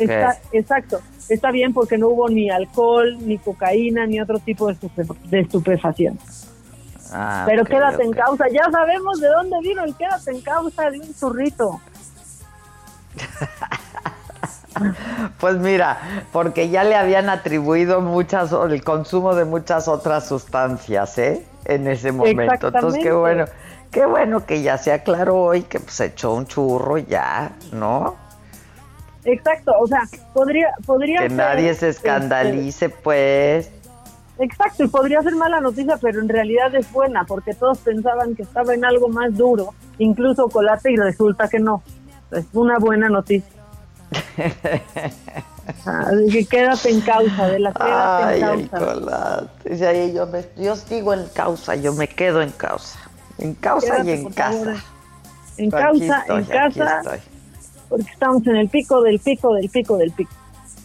está exacto, está bien porque no hubo ni alcohol, ni cocaína, ni otro tipo de, estupe- de estupefación. Ah, Pero quédate en causa, ya sabemos de dónde vino el quédate en causa de un zurrito. [laughs] Pues mira, porque ya le habían atribuido muchas el consumo de muchas otras sustancias, ¿eh? En ese momento. Entonces qué bueno, qué bueno que ya se aclaró hoy que pues echó un churro ya, ¿no? Exacto, o sea, podría, podría Que ser, nadie se este, escandalice, pues. Exacto, y podría ser mala noticia, pero en realidad es buena, porque todos pensaban que estaba en algo más duro, incluso colate, y resulta que no. Es una buena noticia. Ah, que quédate en causa, de la quédate Ay, en causa. Dice ahí, yo, me, yo sigo en causa, yo me quedo en causa. En causa Quédate, y en casa. En Aquí causa, estoy, en casa, porque estamos en el pico del pico del pico del pico.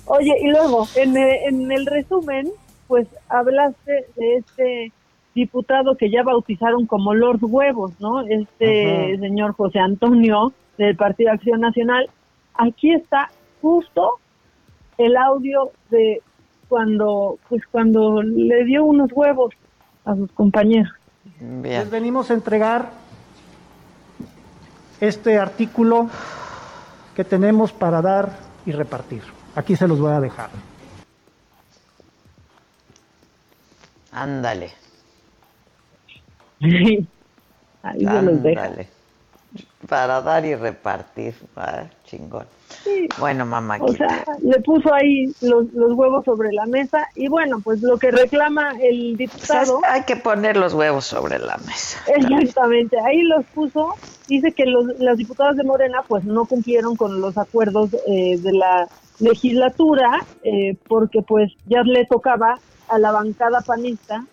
Oye, y luego, en el, en el resumen, pues hablaste de este diputado que ya bautizaron como Lord Huevos, ¿no? Este señor José Antonio del Partido Acción Nacional. Aquí está justo el audio de cuando, pues cuando le dio unos huevos a sus compañeros. Bien. Les venimos a entregar este artículo que tenemos para dar y repartir. Aquí se los voy a dejar. Ándale. [laughs] Ahí se los dejo. Para dar y repartir. Ah, chingón. Bueno, mamá. O sea, le puso ahí los, los huevos sobre la mesa y bueno, pues lo que reclama el diputado... hay que poner los huevos sobre la mesa. Exactamente, ahí los puso. Dice que los, las diputadas de Morena pues no cumplieron con los acuerdos eh, de la legislatura eh, porque pues ya le tocaba a la bancada panista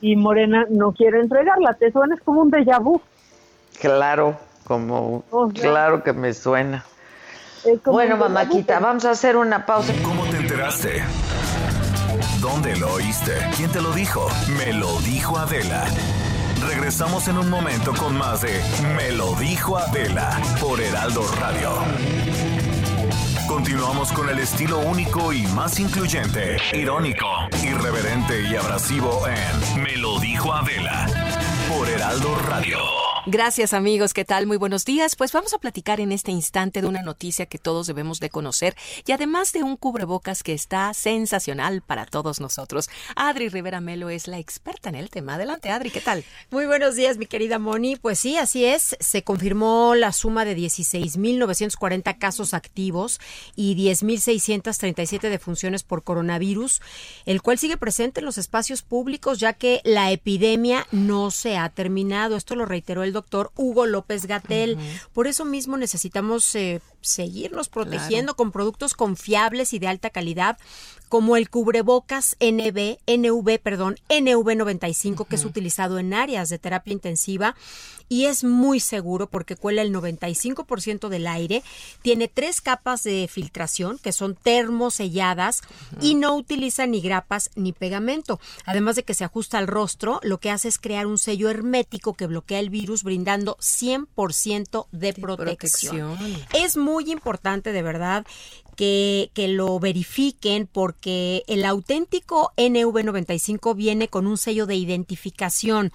y Morena no quiere entregarla. ¿Te suena? Es como un déjà vu. Claro, como... Claro que me suena. Bueno, mamáquita, vamos a hacer una pausa. ¿Cómo te enteraste? ¿Dónde lo oíste? ¿Quién te lo dijo? Me lo dijo Adela. Regresamos en un momento con más de Me lo dijo Adela por Heraldo Radio. Continuamos con el estilo único y más incluyente, irónico, irreverente y abrasivo en Me lo dijo Adela por Heraldo Radio. Gracias amigos, ¿qué tal? Muy buenos días. Pues vamos a platicar en este instante de una noticia que todos debemos de conocer y además de un cubrebocas que está sensacional para todos nosotros. Adri Rivera Melo es la experta en el tema. Adelante Adri, ¿qué tal? Muy buenos días, mi querida Moni. Pues sí, así es. Se confirmó la suma de 16.940 casos activos y 10.637 defunciones por coronavirus, el cual sigue presente en los espacios públicos ya que la epidemia no se ha terminado. Esto lo reiteró el doctor Hugo López Gatel. Por eso mismo necesitamos eh, seguirnos protegiendo con productos confiables y de alta calidad como el cubrebocas NB, NV, perdón, NV95 que es utilizado en áreas de terapia intensiva y es muy seguro porque cuela el 95% del aire, tiene tres capas de filtración que son termoselladas y no utiliza ni grapas ni pegamento. Además de que se ajusta al rostro, lo que hace es crear un sello hermético que bloquea el virus brindando 100% de, protección. protección. Es muy importante de verdad que, que lo verifiquen porque el auténtico NV95 viene con un sello de identificación.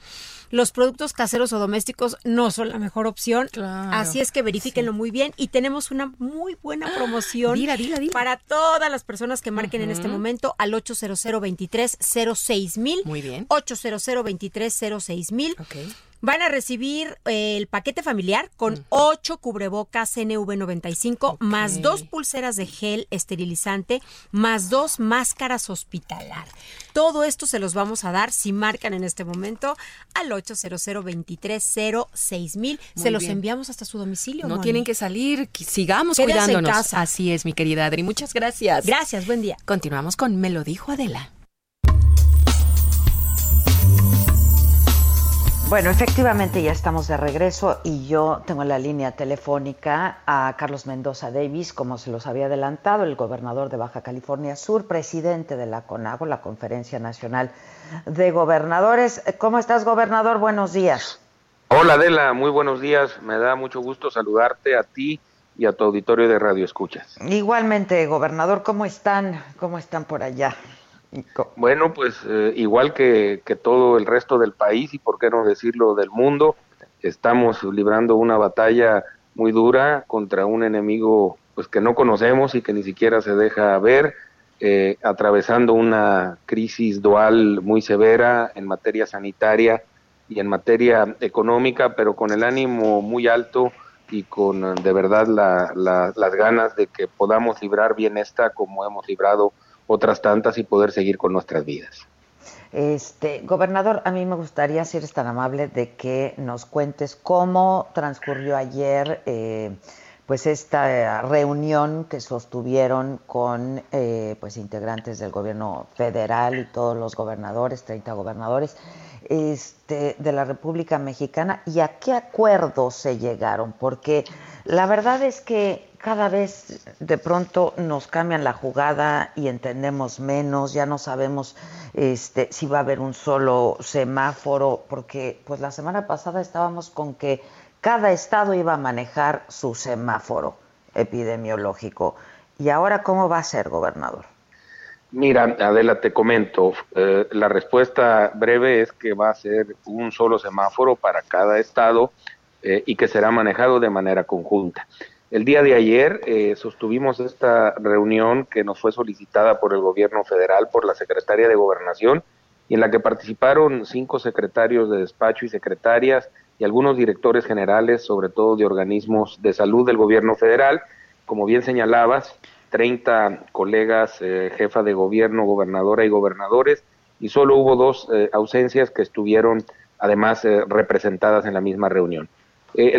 Los productos caseros o domésticos no son la mejor opción. Así es que verifíquenlo muy bien y tenemos una muy buena promoción Dila, dila, dila. para todas las personas que marquen en este momento al 800 23 06000 Muy bien. 800 23 06000 Van a recibir eh, el paquete familiar con ocho cubrebocas NV95, más dos pulseras de gel esterilizante, más dos máscaras hospitalar. Todo esto se los vamos a dar si marcan en este momento al 800 23 06000 Se los bien. enviamos hasta su domicilio. No Moni. tienen que salir, sigamos Quédense cuidándonos. Así es, mi querida Adri. Muchas gracias. Gracias, buen día. Continuamos con Me lo dijo Adela. Bueno, efectivamente ya estamos de regreso y yo tengo en la línea telefónica a Carlos Mendoza Davis, como se los había adelantado, el gobernador de Baja California Sur, presidente de la CONAGO, la Conferencia Nacional de Gobernadores. ¿Cómo estás, gobernador? Buenos días. Hola Adela, muy buenos días. Me da mucho gusto saludarte a ti y a tu auditorio de Radio Escuchas. Igualmente, gobernador, ¿cómo están? ¿Cómo están por allá? Bueno, pues eh, igual que, todo el resto del país y por qué no decirlo del mundo, estamos librando una batalla muy dura contra un enemigo pues que no conocemos y que ni siquiera se deja ver, eh, atravesando una crisis dual muy severa en materia sanitaria y en materia económica, pero con el ánimo muy alto y con de verdad la- las ganas de que podamos librar bien esta como hemos librado otras tantas y poder seguir con nuestras vidas. Este, gobernador, a mí me gustaría, si eres tan amable, de que nos cuentes cómo transcurrió ayer eh, pues esta eh, reunión que sostuvieron con eh, pues integrantes del gobierno federal y todos los gobernadores, 30 gobernadores este, de la República Mexicana y a qué acuerdos se llegaron, porque la verdad es que cada vez de pronto nos cambian la jugada y entendemos menos, ya no sabemos este, si va a haber un solo semáforo, porque pues la semana pasada estábamos con que cada estado iba a manejar su semáforo epidemiológico. ¿Y ahora cómo va a ser, gobernador? Mira, Adela, te comento, eh, la respuesta breve es que va a ser un solo semáforo para cada estado eh, y que será manejado de manera conjunta. El día de ayer eh, sostuvimos esta reunión que nos fue solicitada por el gobierno federal, por la secretaria de Gobernación, y en la que participaron cinco secretarios de despacho y secretarias y algunos directores generales, sobre todo de organismos de salud del gobierno federal. Como bien señalabas, 30 colegas, eh, jefa de gobierno, gobernadora y gobernadores, y solo hubo dos eh, ausencias que estuvieron además eh, representadas en la misma reunión. Eh,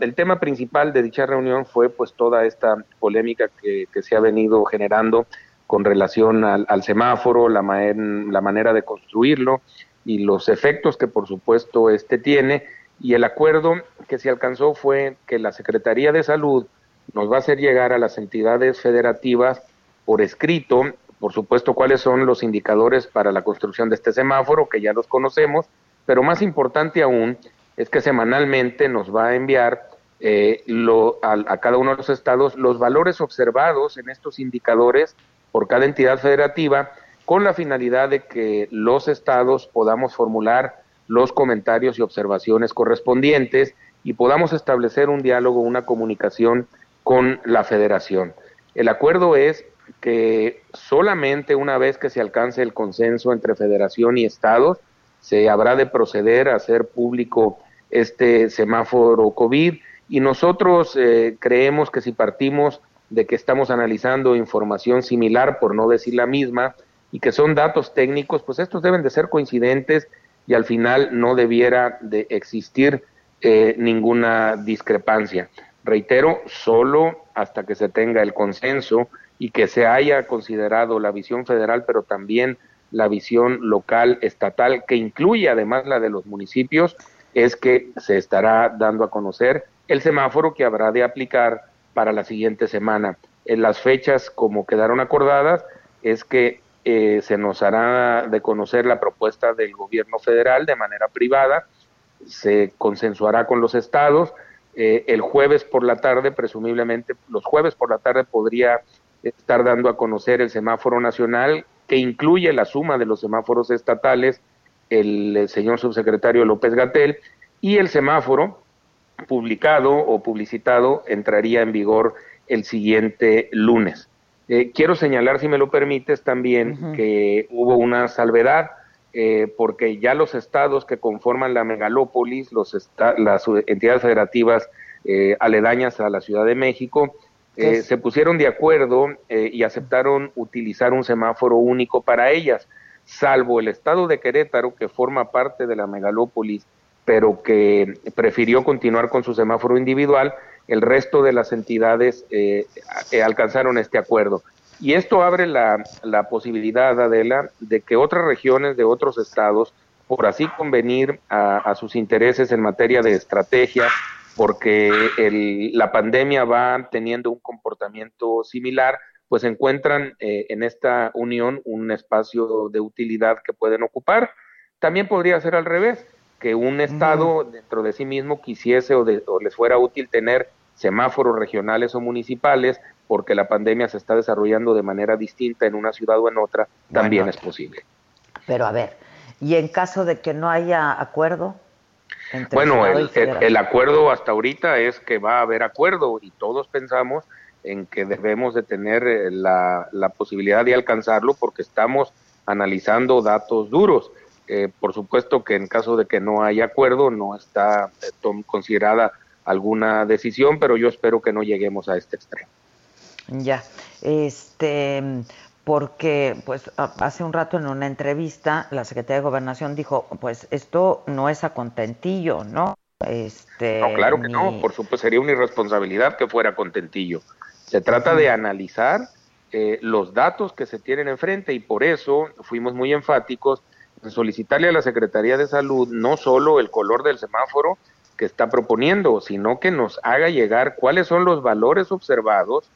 el tema principal de dicha reunión fue pues toda esta polémica que, se ha venido generando con relación al, semáforo, la, la manera de construirlo y los efectos que por supuesto este tiene y el acuerdo que se alcanzó fue que la Secretaría de Salud nos va a hacer llegar a las entidades federativas por escrito, por supuesto, cuáles son los indicadores para la construcción de este semáforo, que ya los conocemos, pero más importante aún es que semanalmente nos va a enviar eh, lo- a, a cada uno de los estados los valores observados en estos indicadores por cada entidad federativa con la finalidad de que los estados podamos formular los comentarios y observaciones correspondientes y podamos establecer un diálogo, una comunicación con la federación. El acuerdo es que solamente una vez que se alcance el consenso entre federación y estados, se habrá de proceder a hacer público este semáforo COVID y nosotros eh, creemos que si partimos de que estamos analizando información similar, por no decir la misma, y que son datos técnicos, pues estos deben de ser coincidentes y al final no debiera de existir eh, ninguna discrepancia. Reitero, solo hasta que se tenga el consenso y que se haya considerado la visión federal, pero también la visión local, estatal, que incluye además la de los municipios, es que se estará dando a conocer el semáforo que habrá de aplicar para la siguiente semana. En las fechas, como quedaron acordadas, es que eh, se nos hará de conocer la propuesta del gobierno federal de manera privada, se consensuará con los estados. Eh, el jueves por la tarde, presumiblemente, los jueves por la tarde podría estar dando a conocer el semáforo nacional, que incluye la suma de los semáforos estatales, el, señor subsecretario López Gatel, y el semáforo publicado o publicitado entraría en vigor el siguiente lunes. Eh, quiero señalar, si me lo permites, también que hubo una salvedad, eh, porque ya los estados que conforman la megalópolis, los las entidades federativas eh, aledañas a la Ciudad de México, eh, se pusieron de acuerdo eh, y aceptaron utilizar un semáforo único para ellas, salvo el estado de Querétaro, que forma parte de la megalópolis, pero que prefirió continuar con su semáforo individual, el resto de las entidades eh, alcanzaron este acuerdo. Y esto abre la, la posibilidad, Adela, de que otras regiones de otros estados, por así convenir a, a sus intereses en materia de estrategia, porque el- la pandemia va teniendo un comportamiento similar, pues encuentran eh, en esta unión un espacio de utilidad que pueden ocupar. También podría ser al revés, que un estado dentro de sí mismo quisiese o, de- o les fuera útil tener semáforos regionales o municipales, porque la pandemia se está desarrollando de manera distinta en una ciudad o en otra, también es posible. Pero a ver, y en caso de que no haya acuerdo entre Bueno, el, el- Federación? el acuerdo hasta ahorita es que va a haber acuerdo y todos pensamos en que debemos de tener eh, la, la posibilidad de alcanzarlo porque estamos analizando datos duros. Eh, por supuesto que en caso de que no haya acuerdo no está eh, considerada alguna decisión, pero yo espero que no lleguemos a este extremo. Ya, este, porque pues hace un rato en una entrevista la secretaria de Gobernación dijo, pues esto no es a contentillo, ¿no? Este, No, claro que ni- no, por supuesto sería una irresponsabilidad que fuera contentillo. Se trata de analizar eh, los datos que se tienen enfrente y por eso fuimos muy enfáticos en solicitarle a la Secretaría de Salud no solo el color del semáforo que está proponiendo, sino que nos haga llegar cuáles son los valores observados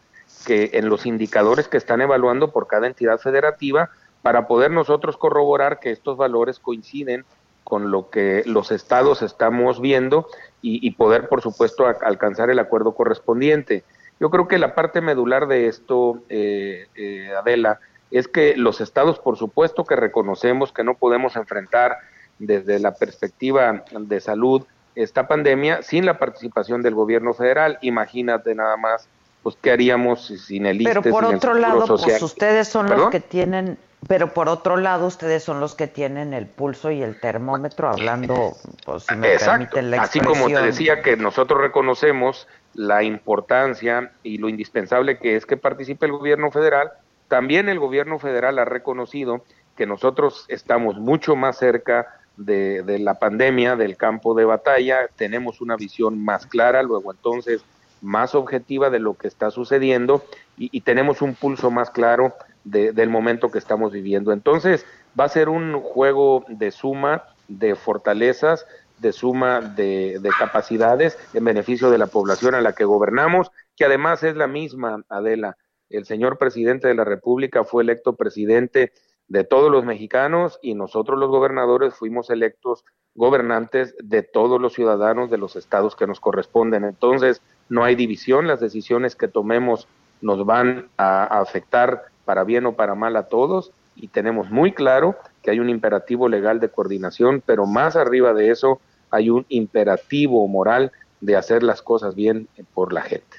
que en los indicadores que están evaluando por cada entidad federativa para poder nosotros corroborar que estos valores coinciden con lo que los estados estamos viendo y, poder, por supuesto, alcanzar el acuerdo correspondiente. Yo creo que la parte medular de esto, eh, eh, Adela, es que los estados, por supuesto, que reconocemos que no podemos enfrentar desde la perspectiva de salud esta pandemia sin la participación del gobierno federal. Imagínate nada más, pues, ¿qué haríamos sin el ISSSTE, Pero por sin otro lado, Social? pues ustedes son los que tienen, pero por otro lado, ustedes son los que tienen el pulso y el termómetro, hablando, pues si me Exacto. permiten la Así como te decía que nosotros reconocemos la importancia y lo indispensable que es que participe el gobierno federal, también el gobierno federal ha reconocido que nosotros estamos mucho más cerca de, de la pandemia, del campo de batalla, tenemos una visión más clara, luego entonces más objetiva de lo que está sucediendo y, tenemos un pulso más claro de- del momento que estamos viviendo. Entonces va a ser un juego de suma de fortalezas, de suma de capacidades en beneficio de la población a la que gobernamos, que además es la misma, Adela. El señor presidente de la República fue electo presidente de todos los mexicanos y nosotros los gobernadores fuimos electos gobernantes de todos los ciudadanos de los estados que nos corresponden. Entonces, no hay división, las decisiones que tomemos nos van a, a afectar para bien o para mal a todos y tenemos muy claro que hay un imperativo legal de coordinación, pero más arriba de eso hay un imperativo moral de hacer las cosas bien por la gente.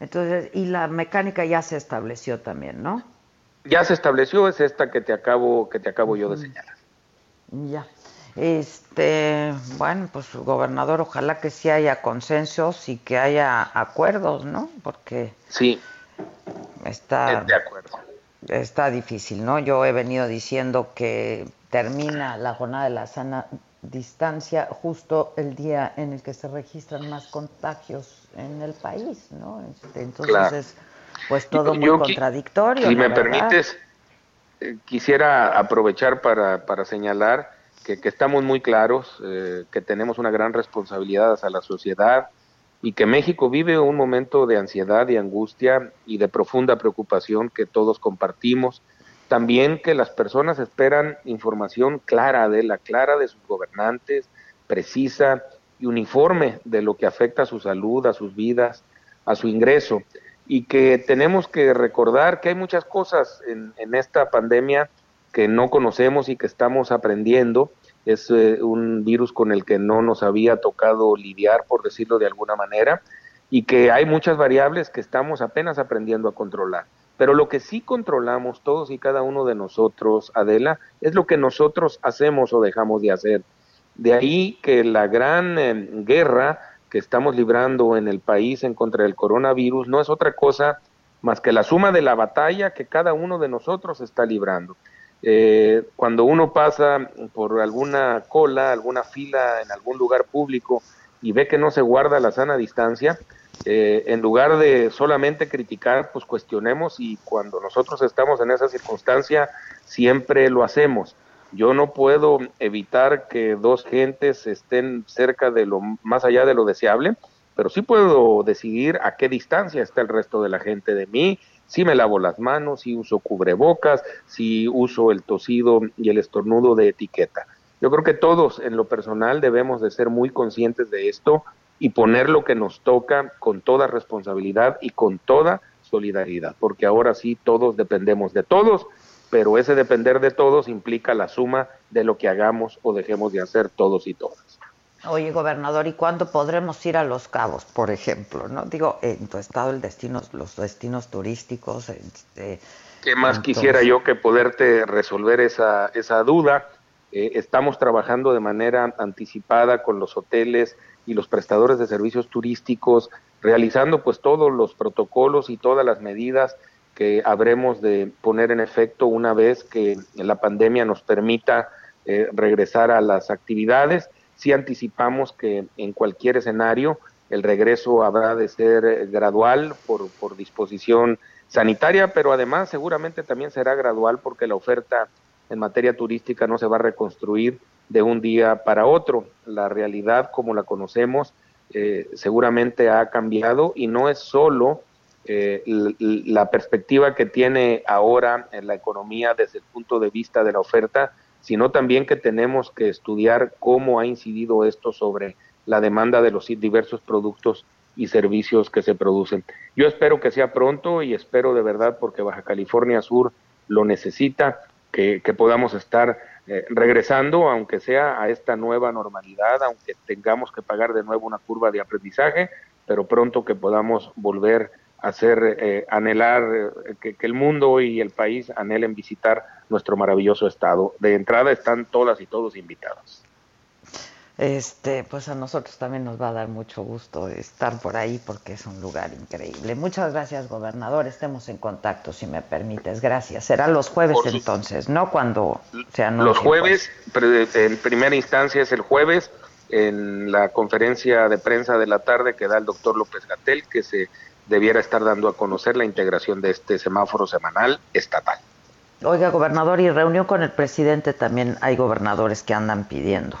Entonces, y la mecánica ya se estableció también, ¿no? Ya se estableció, es esta que te acabo, que te acabo yo de señalar. Ya. Este, bueno, pues gobernador, ojalá que sí haya consensos y que haya acuerdos, ¿no? Porque Sí, está de acuerdo. está difícil, ¿no? Yo he venido diciendo que termina la jornada de la sana distancia justo el día en el que se registran más contagios en el país, ¿no? Este, entonces Claro. es pues todo muy Yo contradictorio. Si me verdad. permites, eh, quisiera aprovechar para, para señalar que, que estamos muy claros, eh, que tenemos una gran responsabilidad hacia la sociedad y que México vive un momento de ansiedad y angustia y de profunda preocupación que todos compartimos. También que las personas esperan información clara de la clara de sus gobernantes, precisa y uniforme de lo que afecta a su salud, a sus vidas, a su ingreso y que tenemos que recordar que hay muchas cosas en, en esta pandemia que no conocemos y que estamos aprendiendo. Es eh, un virus con el que no nos había tocado lidiar, por decirlo de alguna manera, y que hay muchas variables que estamos apenas aprendiendo a controlar. Pero lo que sí controlamos todos y cada uno de nosotros, Adela, es lo que nosotros hacemos o dejamos de hacer. De ahí que la gran eh, guerra que estamos librando en el país en contra del coronavirus no es otra cosa más que la suma de la batalla que cada uno de nosotros está librando. Eh, cuando uno pasa por alguna cola, alguna fila en algún lugar público y ve que no se guarda la sana distancia, eh, en lugar de solamente criticar, pues cuestionemos y cuando nosotros estamos en esa circunstancia, siempre lo hacemos. Yo no puedo evitar que dos gentes estén cerca de lo más allá de lo deseable, pero sí puedo decidir a qué distancia está el resto de la gente de mí, si me lavo las manos, si uso cubrebocas, si uso el tosido y el estornudo de etiqueta. Yo creo que todos en lo personal debemos de ser muy conscientes de esto y poner lo que nos toca con toda responsabilidad y con toda solidaridad, porque ahora sí todos dependemos de todos, pero ese depender de todos implica la suma de lo que hagamos o dejemos de hacer todos y todas. Oye, gobernador, ¿y cuándo podremos ir a Los Cabos, por ejemplo? ¿No? Digo, en tu estado el destino, los destinos turísticos. Este, ¿Qué más entonces- quisiera yo que poderte resolver esa, esa duda? Eh, estamos trabajando de manera anticipada con los hoteles y los prestadores de servicios turísticos, realizando pues todos los protocolos y todas las medidas que habremos de poner en efecto una vez que la pandemia nos permita eh, regresar a las actividades. Sí anticipamos que en cualquier escenario el regreso habrá de ser eh, gradual por, por disposición sanitaria, pero además seguramente también será gradual porque la oferta en materia turística no se va a reconstruir de un día para otro. La realidad como la conocemos eh, seguramente ha cambiado y no es solo eh, la perspectiva que tiene ahora en la economía desde el punto de vista de la oferta, sino también que tenemos que estudiar cómo ha incidido esto sobre la demanda de los diversos productos y servicios que se producen. Yo espero que sea pronto y espero de verdad porque Baja California Sur lo necesita, que, podamos estar eh, regresando, aunque sea a esta nueva normalidad, aunque tengamos que pagar de nuevo una curva de aprendizaje, pero pronto que podamos volver hacer, eh, anhelar, eh, que, que el mundo y el país anhelen visitar nuestro maravilloso estado. De entrada están todas y todos invitados. Este, pues a nosotros también nos va a dar mucho gusto estar por ahí porque es un lugar increíble. Muchas gracias, gobernador. Estemos en contacto, si me permites. Gracias. Será los jueves Por su- entonces, ¿no? Cuando se anuncie. Los jueves, en primera instancia es el jueves, en la conferencia de prensa de la tarde que da el doctor López Gatel, que se debiera estar dando a conocer la integración de este semáforo semanal estatal. Oiga, gobernador, y reunión con el presidente también hay gobernadores que andan pidiendo.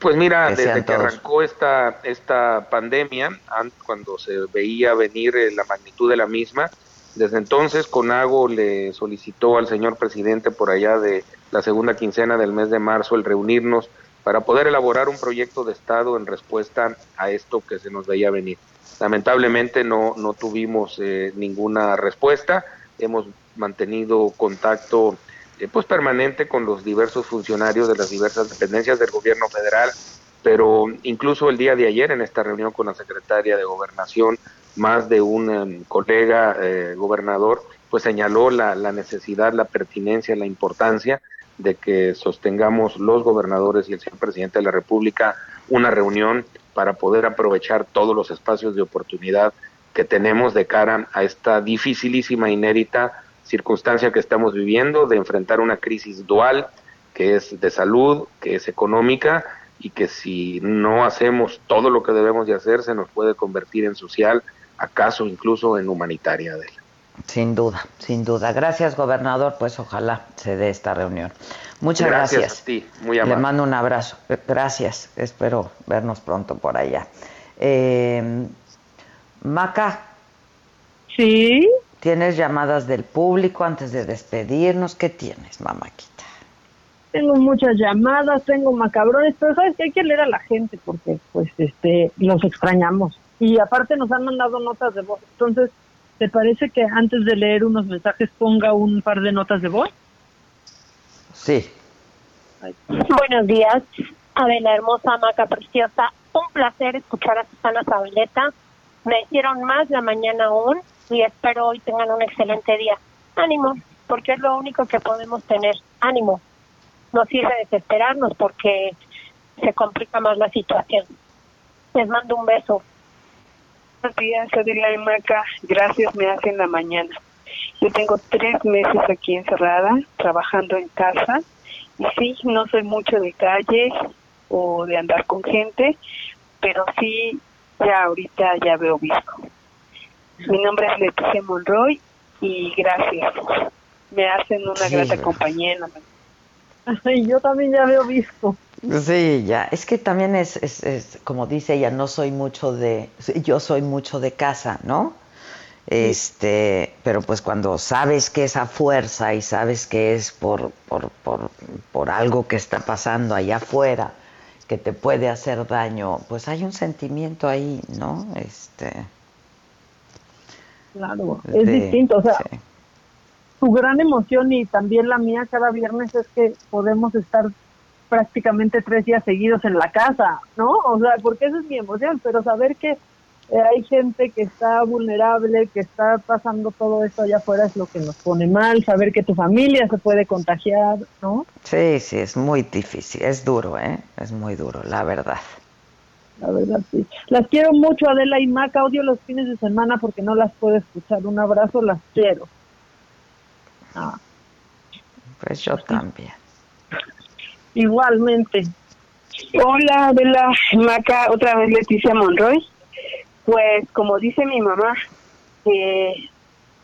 Pues mira, Que desde que todos. arrancó esta, esta pandemia, an- cuando se veía venir eh, la magnitud de la misma, desde entonces Conago le solicitó al señor presidente por allá de la segunda quincena del mes de marzo el reunirnos para poder elaborar un proyecto de Estado en respuesta a esto que se nos veía venir. Lamentablemente no, no tuvimos eh, ninguna respuesta, hemos mantenido contacto eh, pues permanente con los diversos funcionarios de las diversas dependencias del gobierno federal, pero incluso el día de ayer en esta reunión con la secretaria de gobernación, más de un em, colega eh, gobernador, pues señaló la, la necesidad, la pertinencia, la importancia de que sostengamos los gobernadores y el señor presidente de la República una reunión para poder aprovechar todos los espacios de oportunidad que tenemos de cara a esta dificilísima, inédita circunstancia que estamos viviendo de enfrentar una crisis dual que es de salud, que es económica y que si no hacemos todo lo que debemos de hacer se nos puede convertir en social, acaso incluso en humanitaria. Sin duda, sin duda. Gracias, gobernador. Pues ojalá se dé esta reunión. Muchas Gracias gracias. a ti, muy Le mando un abrazo. Gracias. Espero vernos pronto por allá. Eh, Maca. Sí. ¿Tienes llamadas del público antes de despedirnos? ¿Qué tienes, mamáquita? Tengo muchas llamadas, tengo macabrones, pero sabes que hay que leer a la gente porque pues este los extrañamos. Y aparte nos han mandado notas de voz. Entonces, ¿te parece que antes de leer unos mensajes ponga un par de notas de voz? Sí. Buenos días, Adela hermosa, Maca preciosa. Un placer escuchar a Susana Zabaleta. Me hicieron más la mañana aún y espero hoy tengan un excelente día. Ánimo, porque es lo único que podemos tener. Ánimo. No sirve desesperarnos porque se complica más la situación. Les mando un beso. Buenos días, Adela y Maca. Gracias, me hacen la mañana. Yo tengo tres meses aquí encerrada, trabajando en casa. Y sí, no soy mucho de calle o de andar con gente, pero sí, ya ahorita ya veo visco. Mi nombre es Leticia Monroy y gracias. Me hacen una Sí, grata compañía en la mañana. [laughs] Y yo también ya veo visto. Sí, ya. Es que también es, es, es, como dice ella, no soy mucho de, yo soy mucho de casa, ¿no? Este, pero pues cuando sabes que es a fuerza y sabes que es por, por, por, por algo que está pasando allá afuera, que te puede hacer daño, pues hay un sentimiento ahí, ¿no? Este, Claro, De- es distinto. O sea, su gran emoción y también la mía cada viernes es que podemos estar prácticamente tres días seguidos en la casa, ¿no? O sea, porque esa es mi emoción, pero saber que eh, hay gente que está vulnerable, que está pasando todo esto allá afuera es lo que nos pone mal, saber que tu familia se puede contagiar, ¿no? sí, sí, es muy difícil, es duro, ¿eh? Es muy duro, la verdad. La verdad, sí. Las quiero mucho, Adela y Maca. Odio los fines de semana porque no las puedo escuchar. Un abrazo, las quiero. Ah, Pues yo también. Igualmente. Hola, Adela, Maca, otra vez Leticia Monroy. Pues como dice mi mamá, que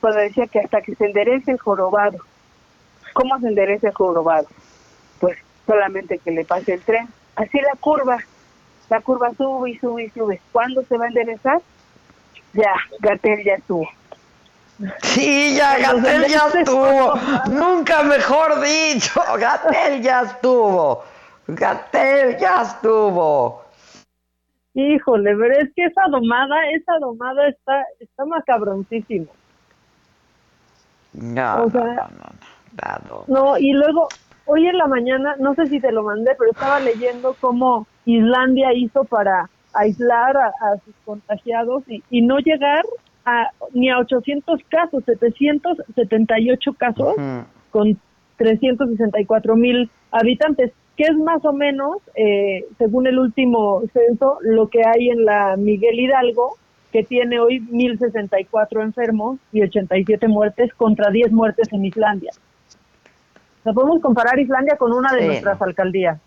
cuando decía que hasta que se enderece el jorobado. ¿Cómo se endereza el jorobado? Pues solamente que le pase el tren. Así la curva. La curva sube y sube y sube. ¿Cuándo se va a enderezar? Ya, Gatel ya estuvo. Sí, ya Gatel ya estuvo. Nunca mejor dicho. [laughs] Gatel ya estuvo. Gatel ya estuvo. Híjole, pero es que esa domada, esa domada está, está macabroncísimo. No, O sea, no, no, no, no. No, y luego hoy en la mañana, no sé si te lo mandé, pero estaba leyendo cómo Islandia hizo para aislar a, a sus contagiados y, y no llegar a, ni a 800 casos, 778 casos con 364 mil habitantes, que es más o menos, eh, según el último censo, lo que hay en la Miguel Hidalgo, que tiene hoy 1.064 enfermos y 87 muertes contra 10 muertes en Islandia. O sea, podemos comparar Islandia con una de Sí, nuestras alcaldías.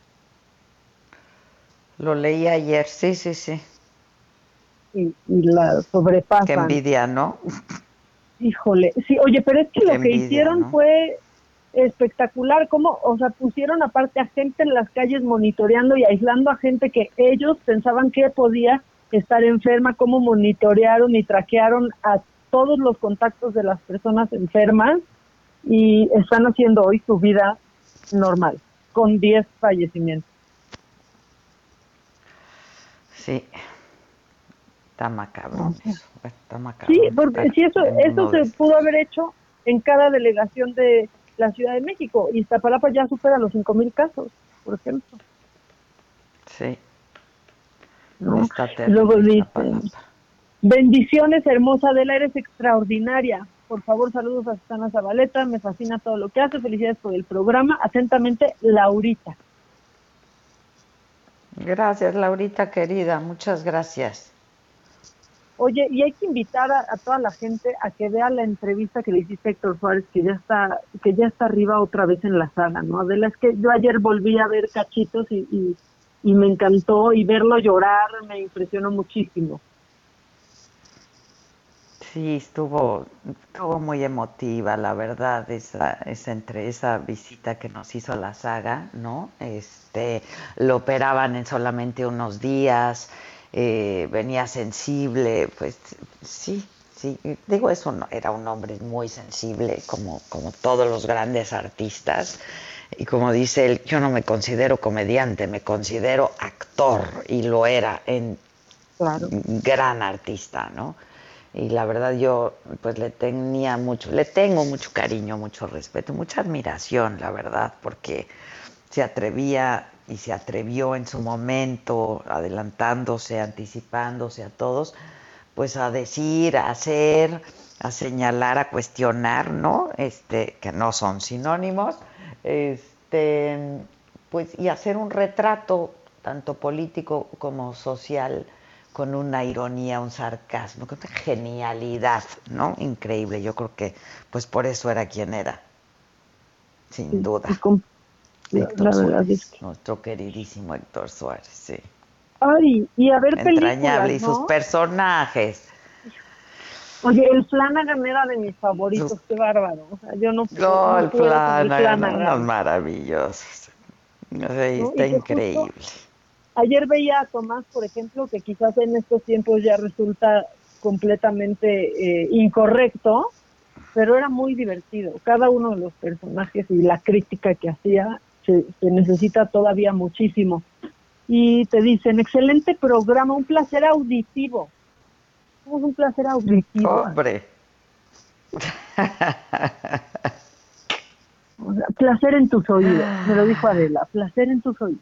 Lo leí ayer, sí, sí, sí. Y, y la sobrepasan. Qué envidia, ¿no? Híjole, sí, oye, pero es que Qué lo que hicieron ¿no? fue espectacular, como, o sea, pusieron aparte a gente en las calles monitoreando y aislando a gente que ellos pensaban que podía estar enferma, cómo monitorearon y traquearon a todos los contactos de las personas enfermas y están haciendo hoy su vida normal, con 10 fallecimientos. Sí. Está macabro. eso, Está macabro. Sí, porque estar si eso, eso se pudo haber hecho en cada delegación de la Ciudad de México. Y Iztapalapa ya supera los 5.000 casos, por ejemplo. Sí. ¿no? Está Luego dice, Iztapalapa. bendiciones, hermosa Adela, eres extraordinaria. Por favor, saludos a Susana Zabaleta, me fascina todo lo que hace, felicidades por el programa. Atentamente, Laurita. Gracias, Laurita querida. Muchas gracias. Oye, y hay que invitar a, toda la gente a que vea la entrevista que le hiciste a Héctor Suárez, que ya está, que ya está arriba otra vez en la sala, ¿no? Adela, es que yo ayer volví a ver cachitos y, y, y me encantó y verlo llorar me impresionó muchísimo. Sí, estuvo, estuvo muy emotiva, la verdad, esa, esa entre esa visita que nos hizo la saga, ¿no? Este, lo operaban en solamente unos días, eh, venía sensible, pues sí, sí, digo eso no, era un hombre muy sensible, como, como todos los grandes artistas. Y como dice él, yo no me considero comediante, me considero actor, y lo era en gran artista, ¿no? Y la verdad yo pues le tenía mucho, le tengo mucho cariño, mucho respeto, mucha admiración, la verdad, porque se atrevía y se atrevió en su momento, adelantándose, anticipándose a todos, pues a decir, a hacer, a señalar, a cuestionar, ¿no? Este, que no son sinónimos, este, pues y hacer un retrato tanto político como social con una ironía, un sarcasmo, con una genialidad, ¿no? Increíble. Yo creo que, pues por eso era quien era, sin duda. Héctor Suárez, nuestro queridísimo Héctor Suárez, sí. Ay, y a ver películas, Entrañable y sus ¿no? personajes. Oye, el Flanagan era de mis favoritos, qué bárbaro. O sea, yo no, No, no el puedo Flanagan. unos maravillosos. Sí, ¿No? está justo- increíble. Ayer veía a Tomás, por ejemplo, que quizás en estos tiempos ya resulta completamente eh, incorrecto, pero era muy divertido. Cada uno de los personajes y la crítica que hacía se, se necesita todavía muchísimo. Y te dicen, excelente programa, un placer auditivo. Es un placer auditivo. Hombre. [laughs] O sea, placer en tus oídos, me lo dijo Adela, placer en tus oídos.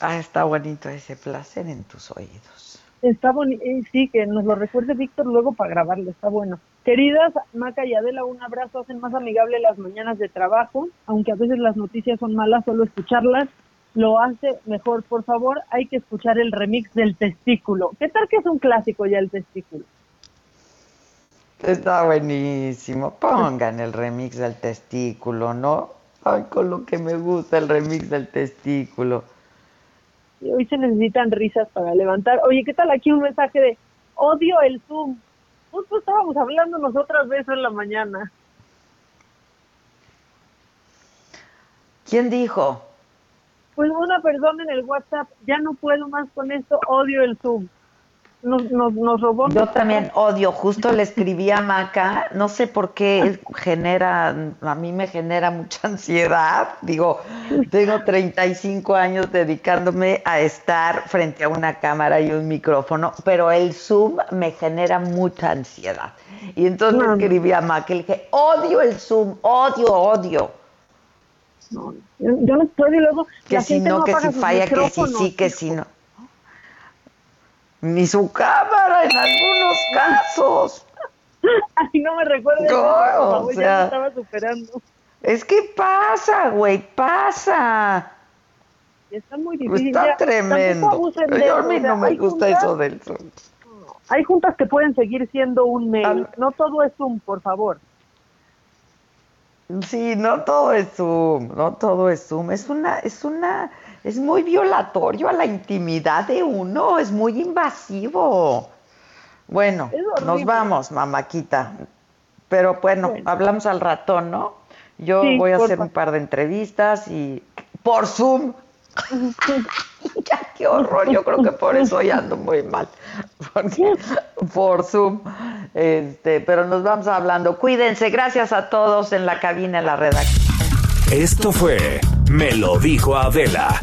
Ah, está bonito ese placer en tus oídos. Está bonito, sí, que nos lo recuerde Víctor luego para grabarlo, está bueno. Queridas Maca y Adela, un abrazo, hacen más amigable las mañanas de trabajo, aunque a veces las noticias son malas, solo escucharlas lo hace mejor. Por favor, hay que escuchar el remix del testículo. ¿Qué tal que es un clásico ya el testículo? Está buenísimo. Pongan el remix del testículo, ¿no? Ay, con lo que me gusta el remix del testículo. Y hoy se necesitan risas para levantar. Oye, ¿qué tal aquí un mensaje de odio el Zoom? Justo estábamos hablando nosotras de eso en la mañana. ¿Quién dijo? Pues una persona en el WhatsApp, ya no puedo más con esto, odio el Zoom. Nos, nos, nos robó. Yo también odio, justo le escribí a Maca, no sé por qué genera, a mí me genera mucha ansiedad. Digo, tengo 35 años dedicándome a estar frente a una cámara y un micrófono, pero el Zoom me genera mucha ansiedad. Y entonces le escribí a Maca y le dije, odio el Zoom, odio, odio. no. Yo, no puedo y luego Que si no, que si falla, que si sí, que si no. Ni su cámara en algunos casos. [laughs] Ay, no me recuerdes. No, ya me estaba superando. Es que pasa, güey, pasa. Está muy difícil. Está ya, tremendo. Yo a mí no me gusta juntas- eso del Zoom. Hay juntas que pueden seguir siendo un mail. No todo es Zoom, por favor. Sí, no todo es Zoom, no todo es Zoom. Es una, es una, es muy violatorio a la intimidad de uno, es muy invasivo. Bueno, nos vamos, mamáquita. Pero bueno, hablamos al ratón, ¿no? Yo Sí, voy a hacer un par de entrevistas y por Zoom. [laughs] ya, qué horror. Yo creo que por eso ya ando muy mal. Porque- por Zoom. Este, pero nos vamos hablando. Cuídense. Gracias a todos en la cabina, en la redacción. Esto fue Me lo dijo Adela.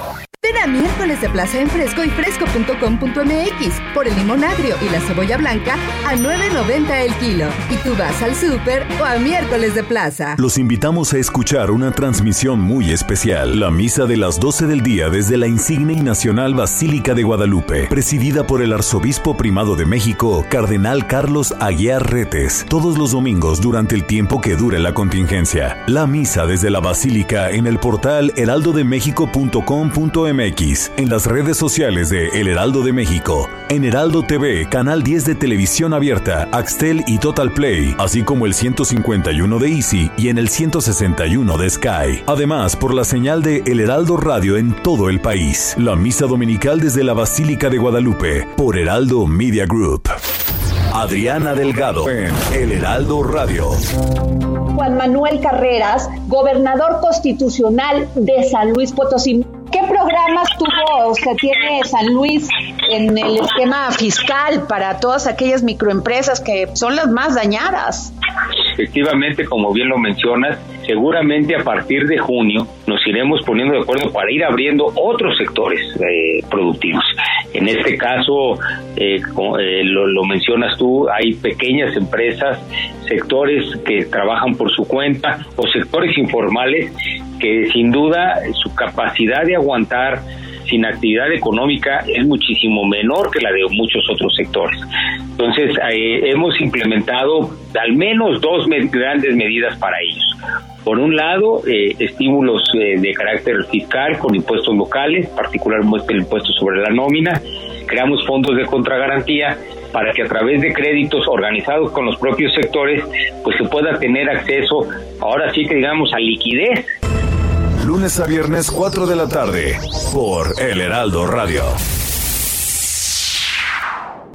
A miércoles de Plaza en Fresco y fresco.com.mx por el limón agrio y la cebolla blanca a 9.90 el kilo. Y tú vas al súper o a miércoles de Plaza. Los invitamos a escuchar una transmisión muy especial, la misa de las 12 del día desde la insigne y nacional Basílica de Guadalupe, presidida por el arzobispo primado de México, Cardenal Carlos Aguiar Retes, todos los domingos durante el tiempo que dure la contingencia. La misa desde la Basílica en el portal heraldodemexico.com.mx, en las redes sociales de El Heraldo de México, en Heraldo TV, Canal 10 de Televisión Abierta, Axtel y Total Play, así como el 151 de Easy y en el 161 de Sky. Además, por la señal de El Heraldo Radio en todo el país. La misa dominical desde la Basílica de Guadalupe, por Heraldo Media Group. Adriana Delgado en El Heraldo Radio. Juan Manuel Carreras, gobernador constitucional de San Luis Potosí. ¿Qué programas tuvo o sea, tiene San Luis en el esquema fiscal para todas aquellas microempresas que son las más dañadas? Efectivamente, como bien lo mencionas, seguramente a partir de junio nos iremos poniendo de acuerdo para ir abriendo otros sectores eh, productivos. En este caso, eh, eh, lo, mencionas tú, hay pequeñas empresas, sectores que trabajan por su cuenta o sectores informales que sin duda su capacidad de aguantar sin actividad económica es muchísimo menor que la de muchos otros sectores. Entonces, eh, hemos implementado al menos dos grandes medidas para ellos. Por un lado, eh, estímulos eh, de carácter fiscal con impuestos locales, particularmente el impuesto sobre la nómina. Creamos fondos de contragarantía para que a través de créditos organizados con los propios sectores, pues se pueda tener acceso, ahora sí que digamos, a liquidez Lunes a viernes 4 de la tarde por El Heraldo Radio.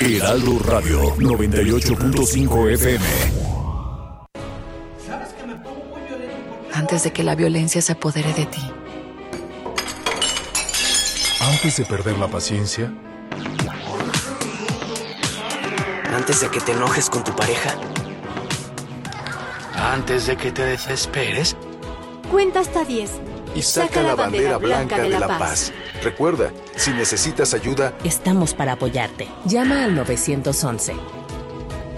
Heraldo Radio 98.5 FM. antes de que la violencia se apodere de ti. Antes de perder la paciencia, Antes de que te enojes con tu pareja. antes de que te desesperes Cuenta hasta 10. y saca la bandera blanca de la paz. Recuerda, si necesitas ayuda, Estamos para apoyarte. Llama al 911.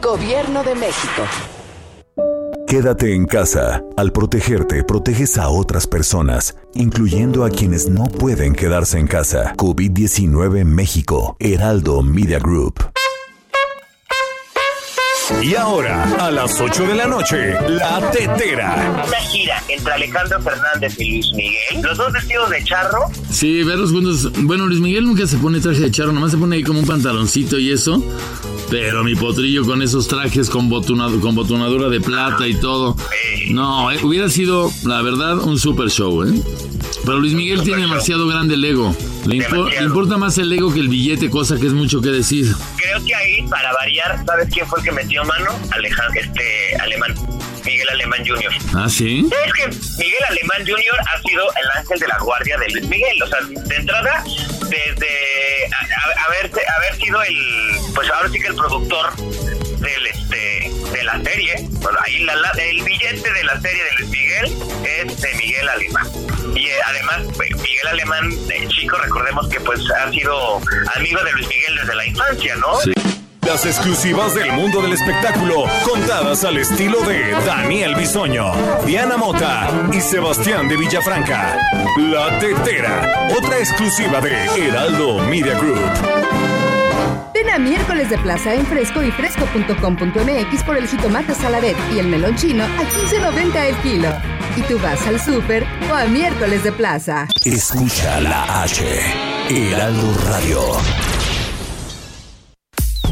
Gobierno de México. Quédate en casa. Al protegerte, proteges a otras personas, incluyendo a quienes no pueden quedarse en casa. COVID-19 México. Heraldo Media Group. Y ahora, a las 8 de la noche, La Tetera. Una gira entre Alejandro Fernández y Luis Miguel, los dos vestidos de charro. Sí, verlos juntos. Bueno, Luis Miguel nunca se pone traje de charro, nomás se pone ahí como un pantaloncito y eso. Pero mi potrillo con esos trajes con, con botonadura de plata y todo. No, eh, hubiera sido, la verdad, un super show, ¿eh? Pero Luis Miguel tiene demasiado grande el ego. Le, importa más el ego que el billete, cosa que es mucho que decir. Creo que ahí, para variar, ¿sabes quién fue el que metió mano? Alejandro, este, alemán. Miguel Alemán Jr. Ah, sí. Es que Miguel Alemán Jr. ha sido el ángel de la guardia de Luis Miguel. O sea, de entrada, desde haber, haber sido el, pues ahora sí que el productor del este de la serie, bueno, ahí la, el billete de la serie de Luis Miguel es de Miguel Alemán. Y eh, además, pues, Miguel Alemán, eh, chico, recordemos que pues ha sido amigo de Luis Miguel desde la infancia, ¿no? Sí. Las exclusivas del mundo del espectáculo, contadas al estilo de Daniel Bisoño, Diana Mota y Sebastián de Villafranca. La Tetera, otra exclusiva de Heraldo Media Group. Ven a miércoles de plaza en fresco y fresco.com.mx por el jitomate saladet y el melón chino a 15.90 el kilo. Y tú vas al súper o a miércoles de plaza. Escucha la H, Heraldo Radio.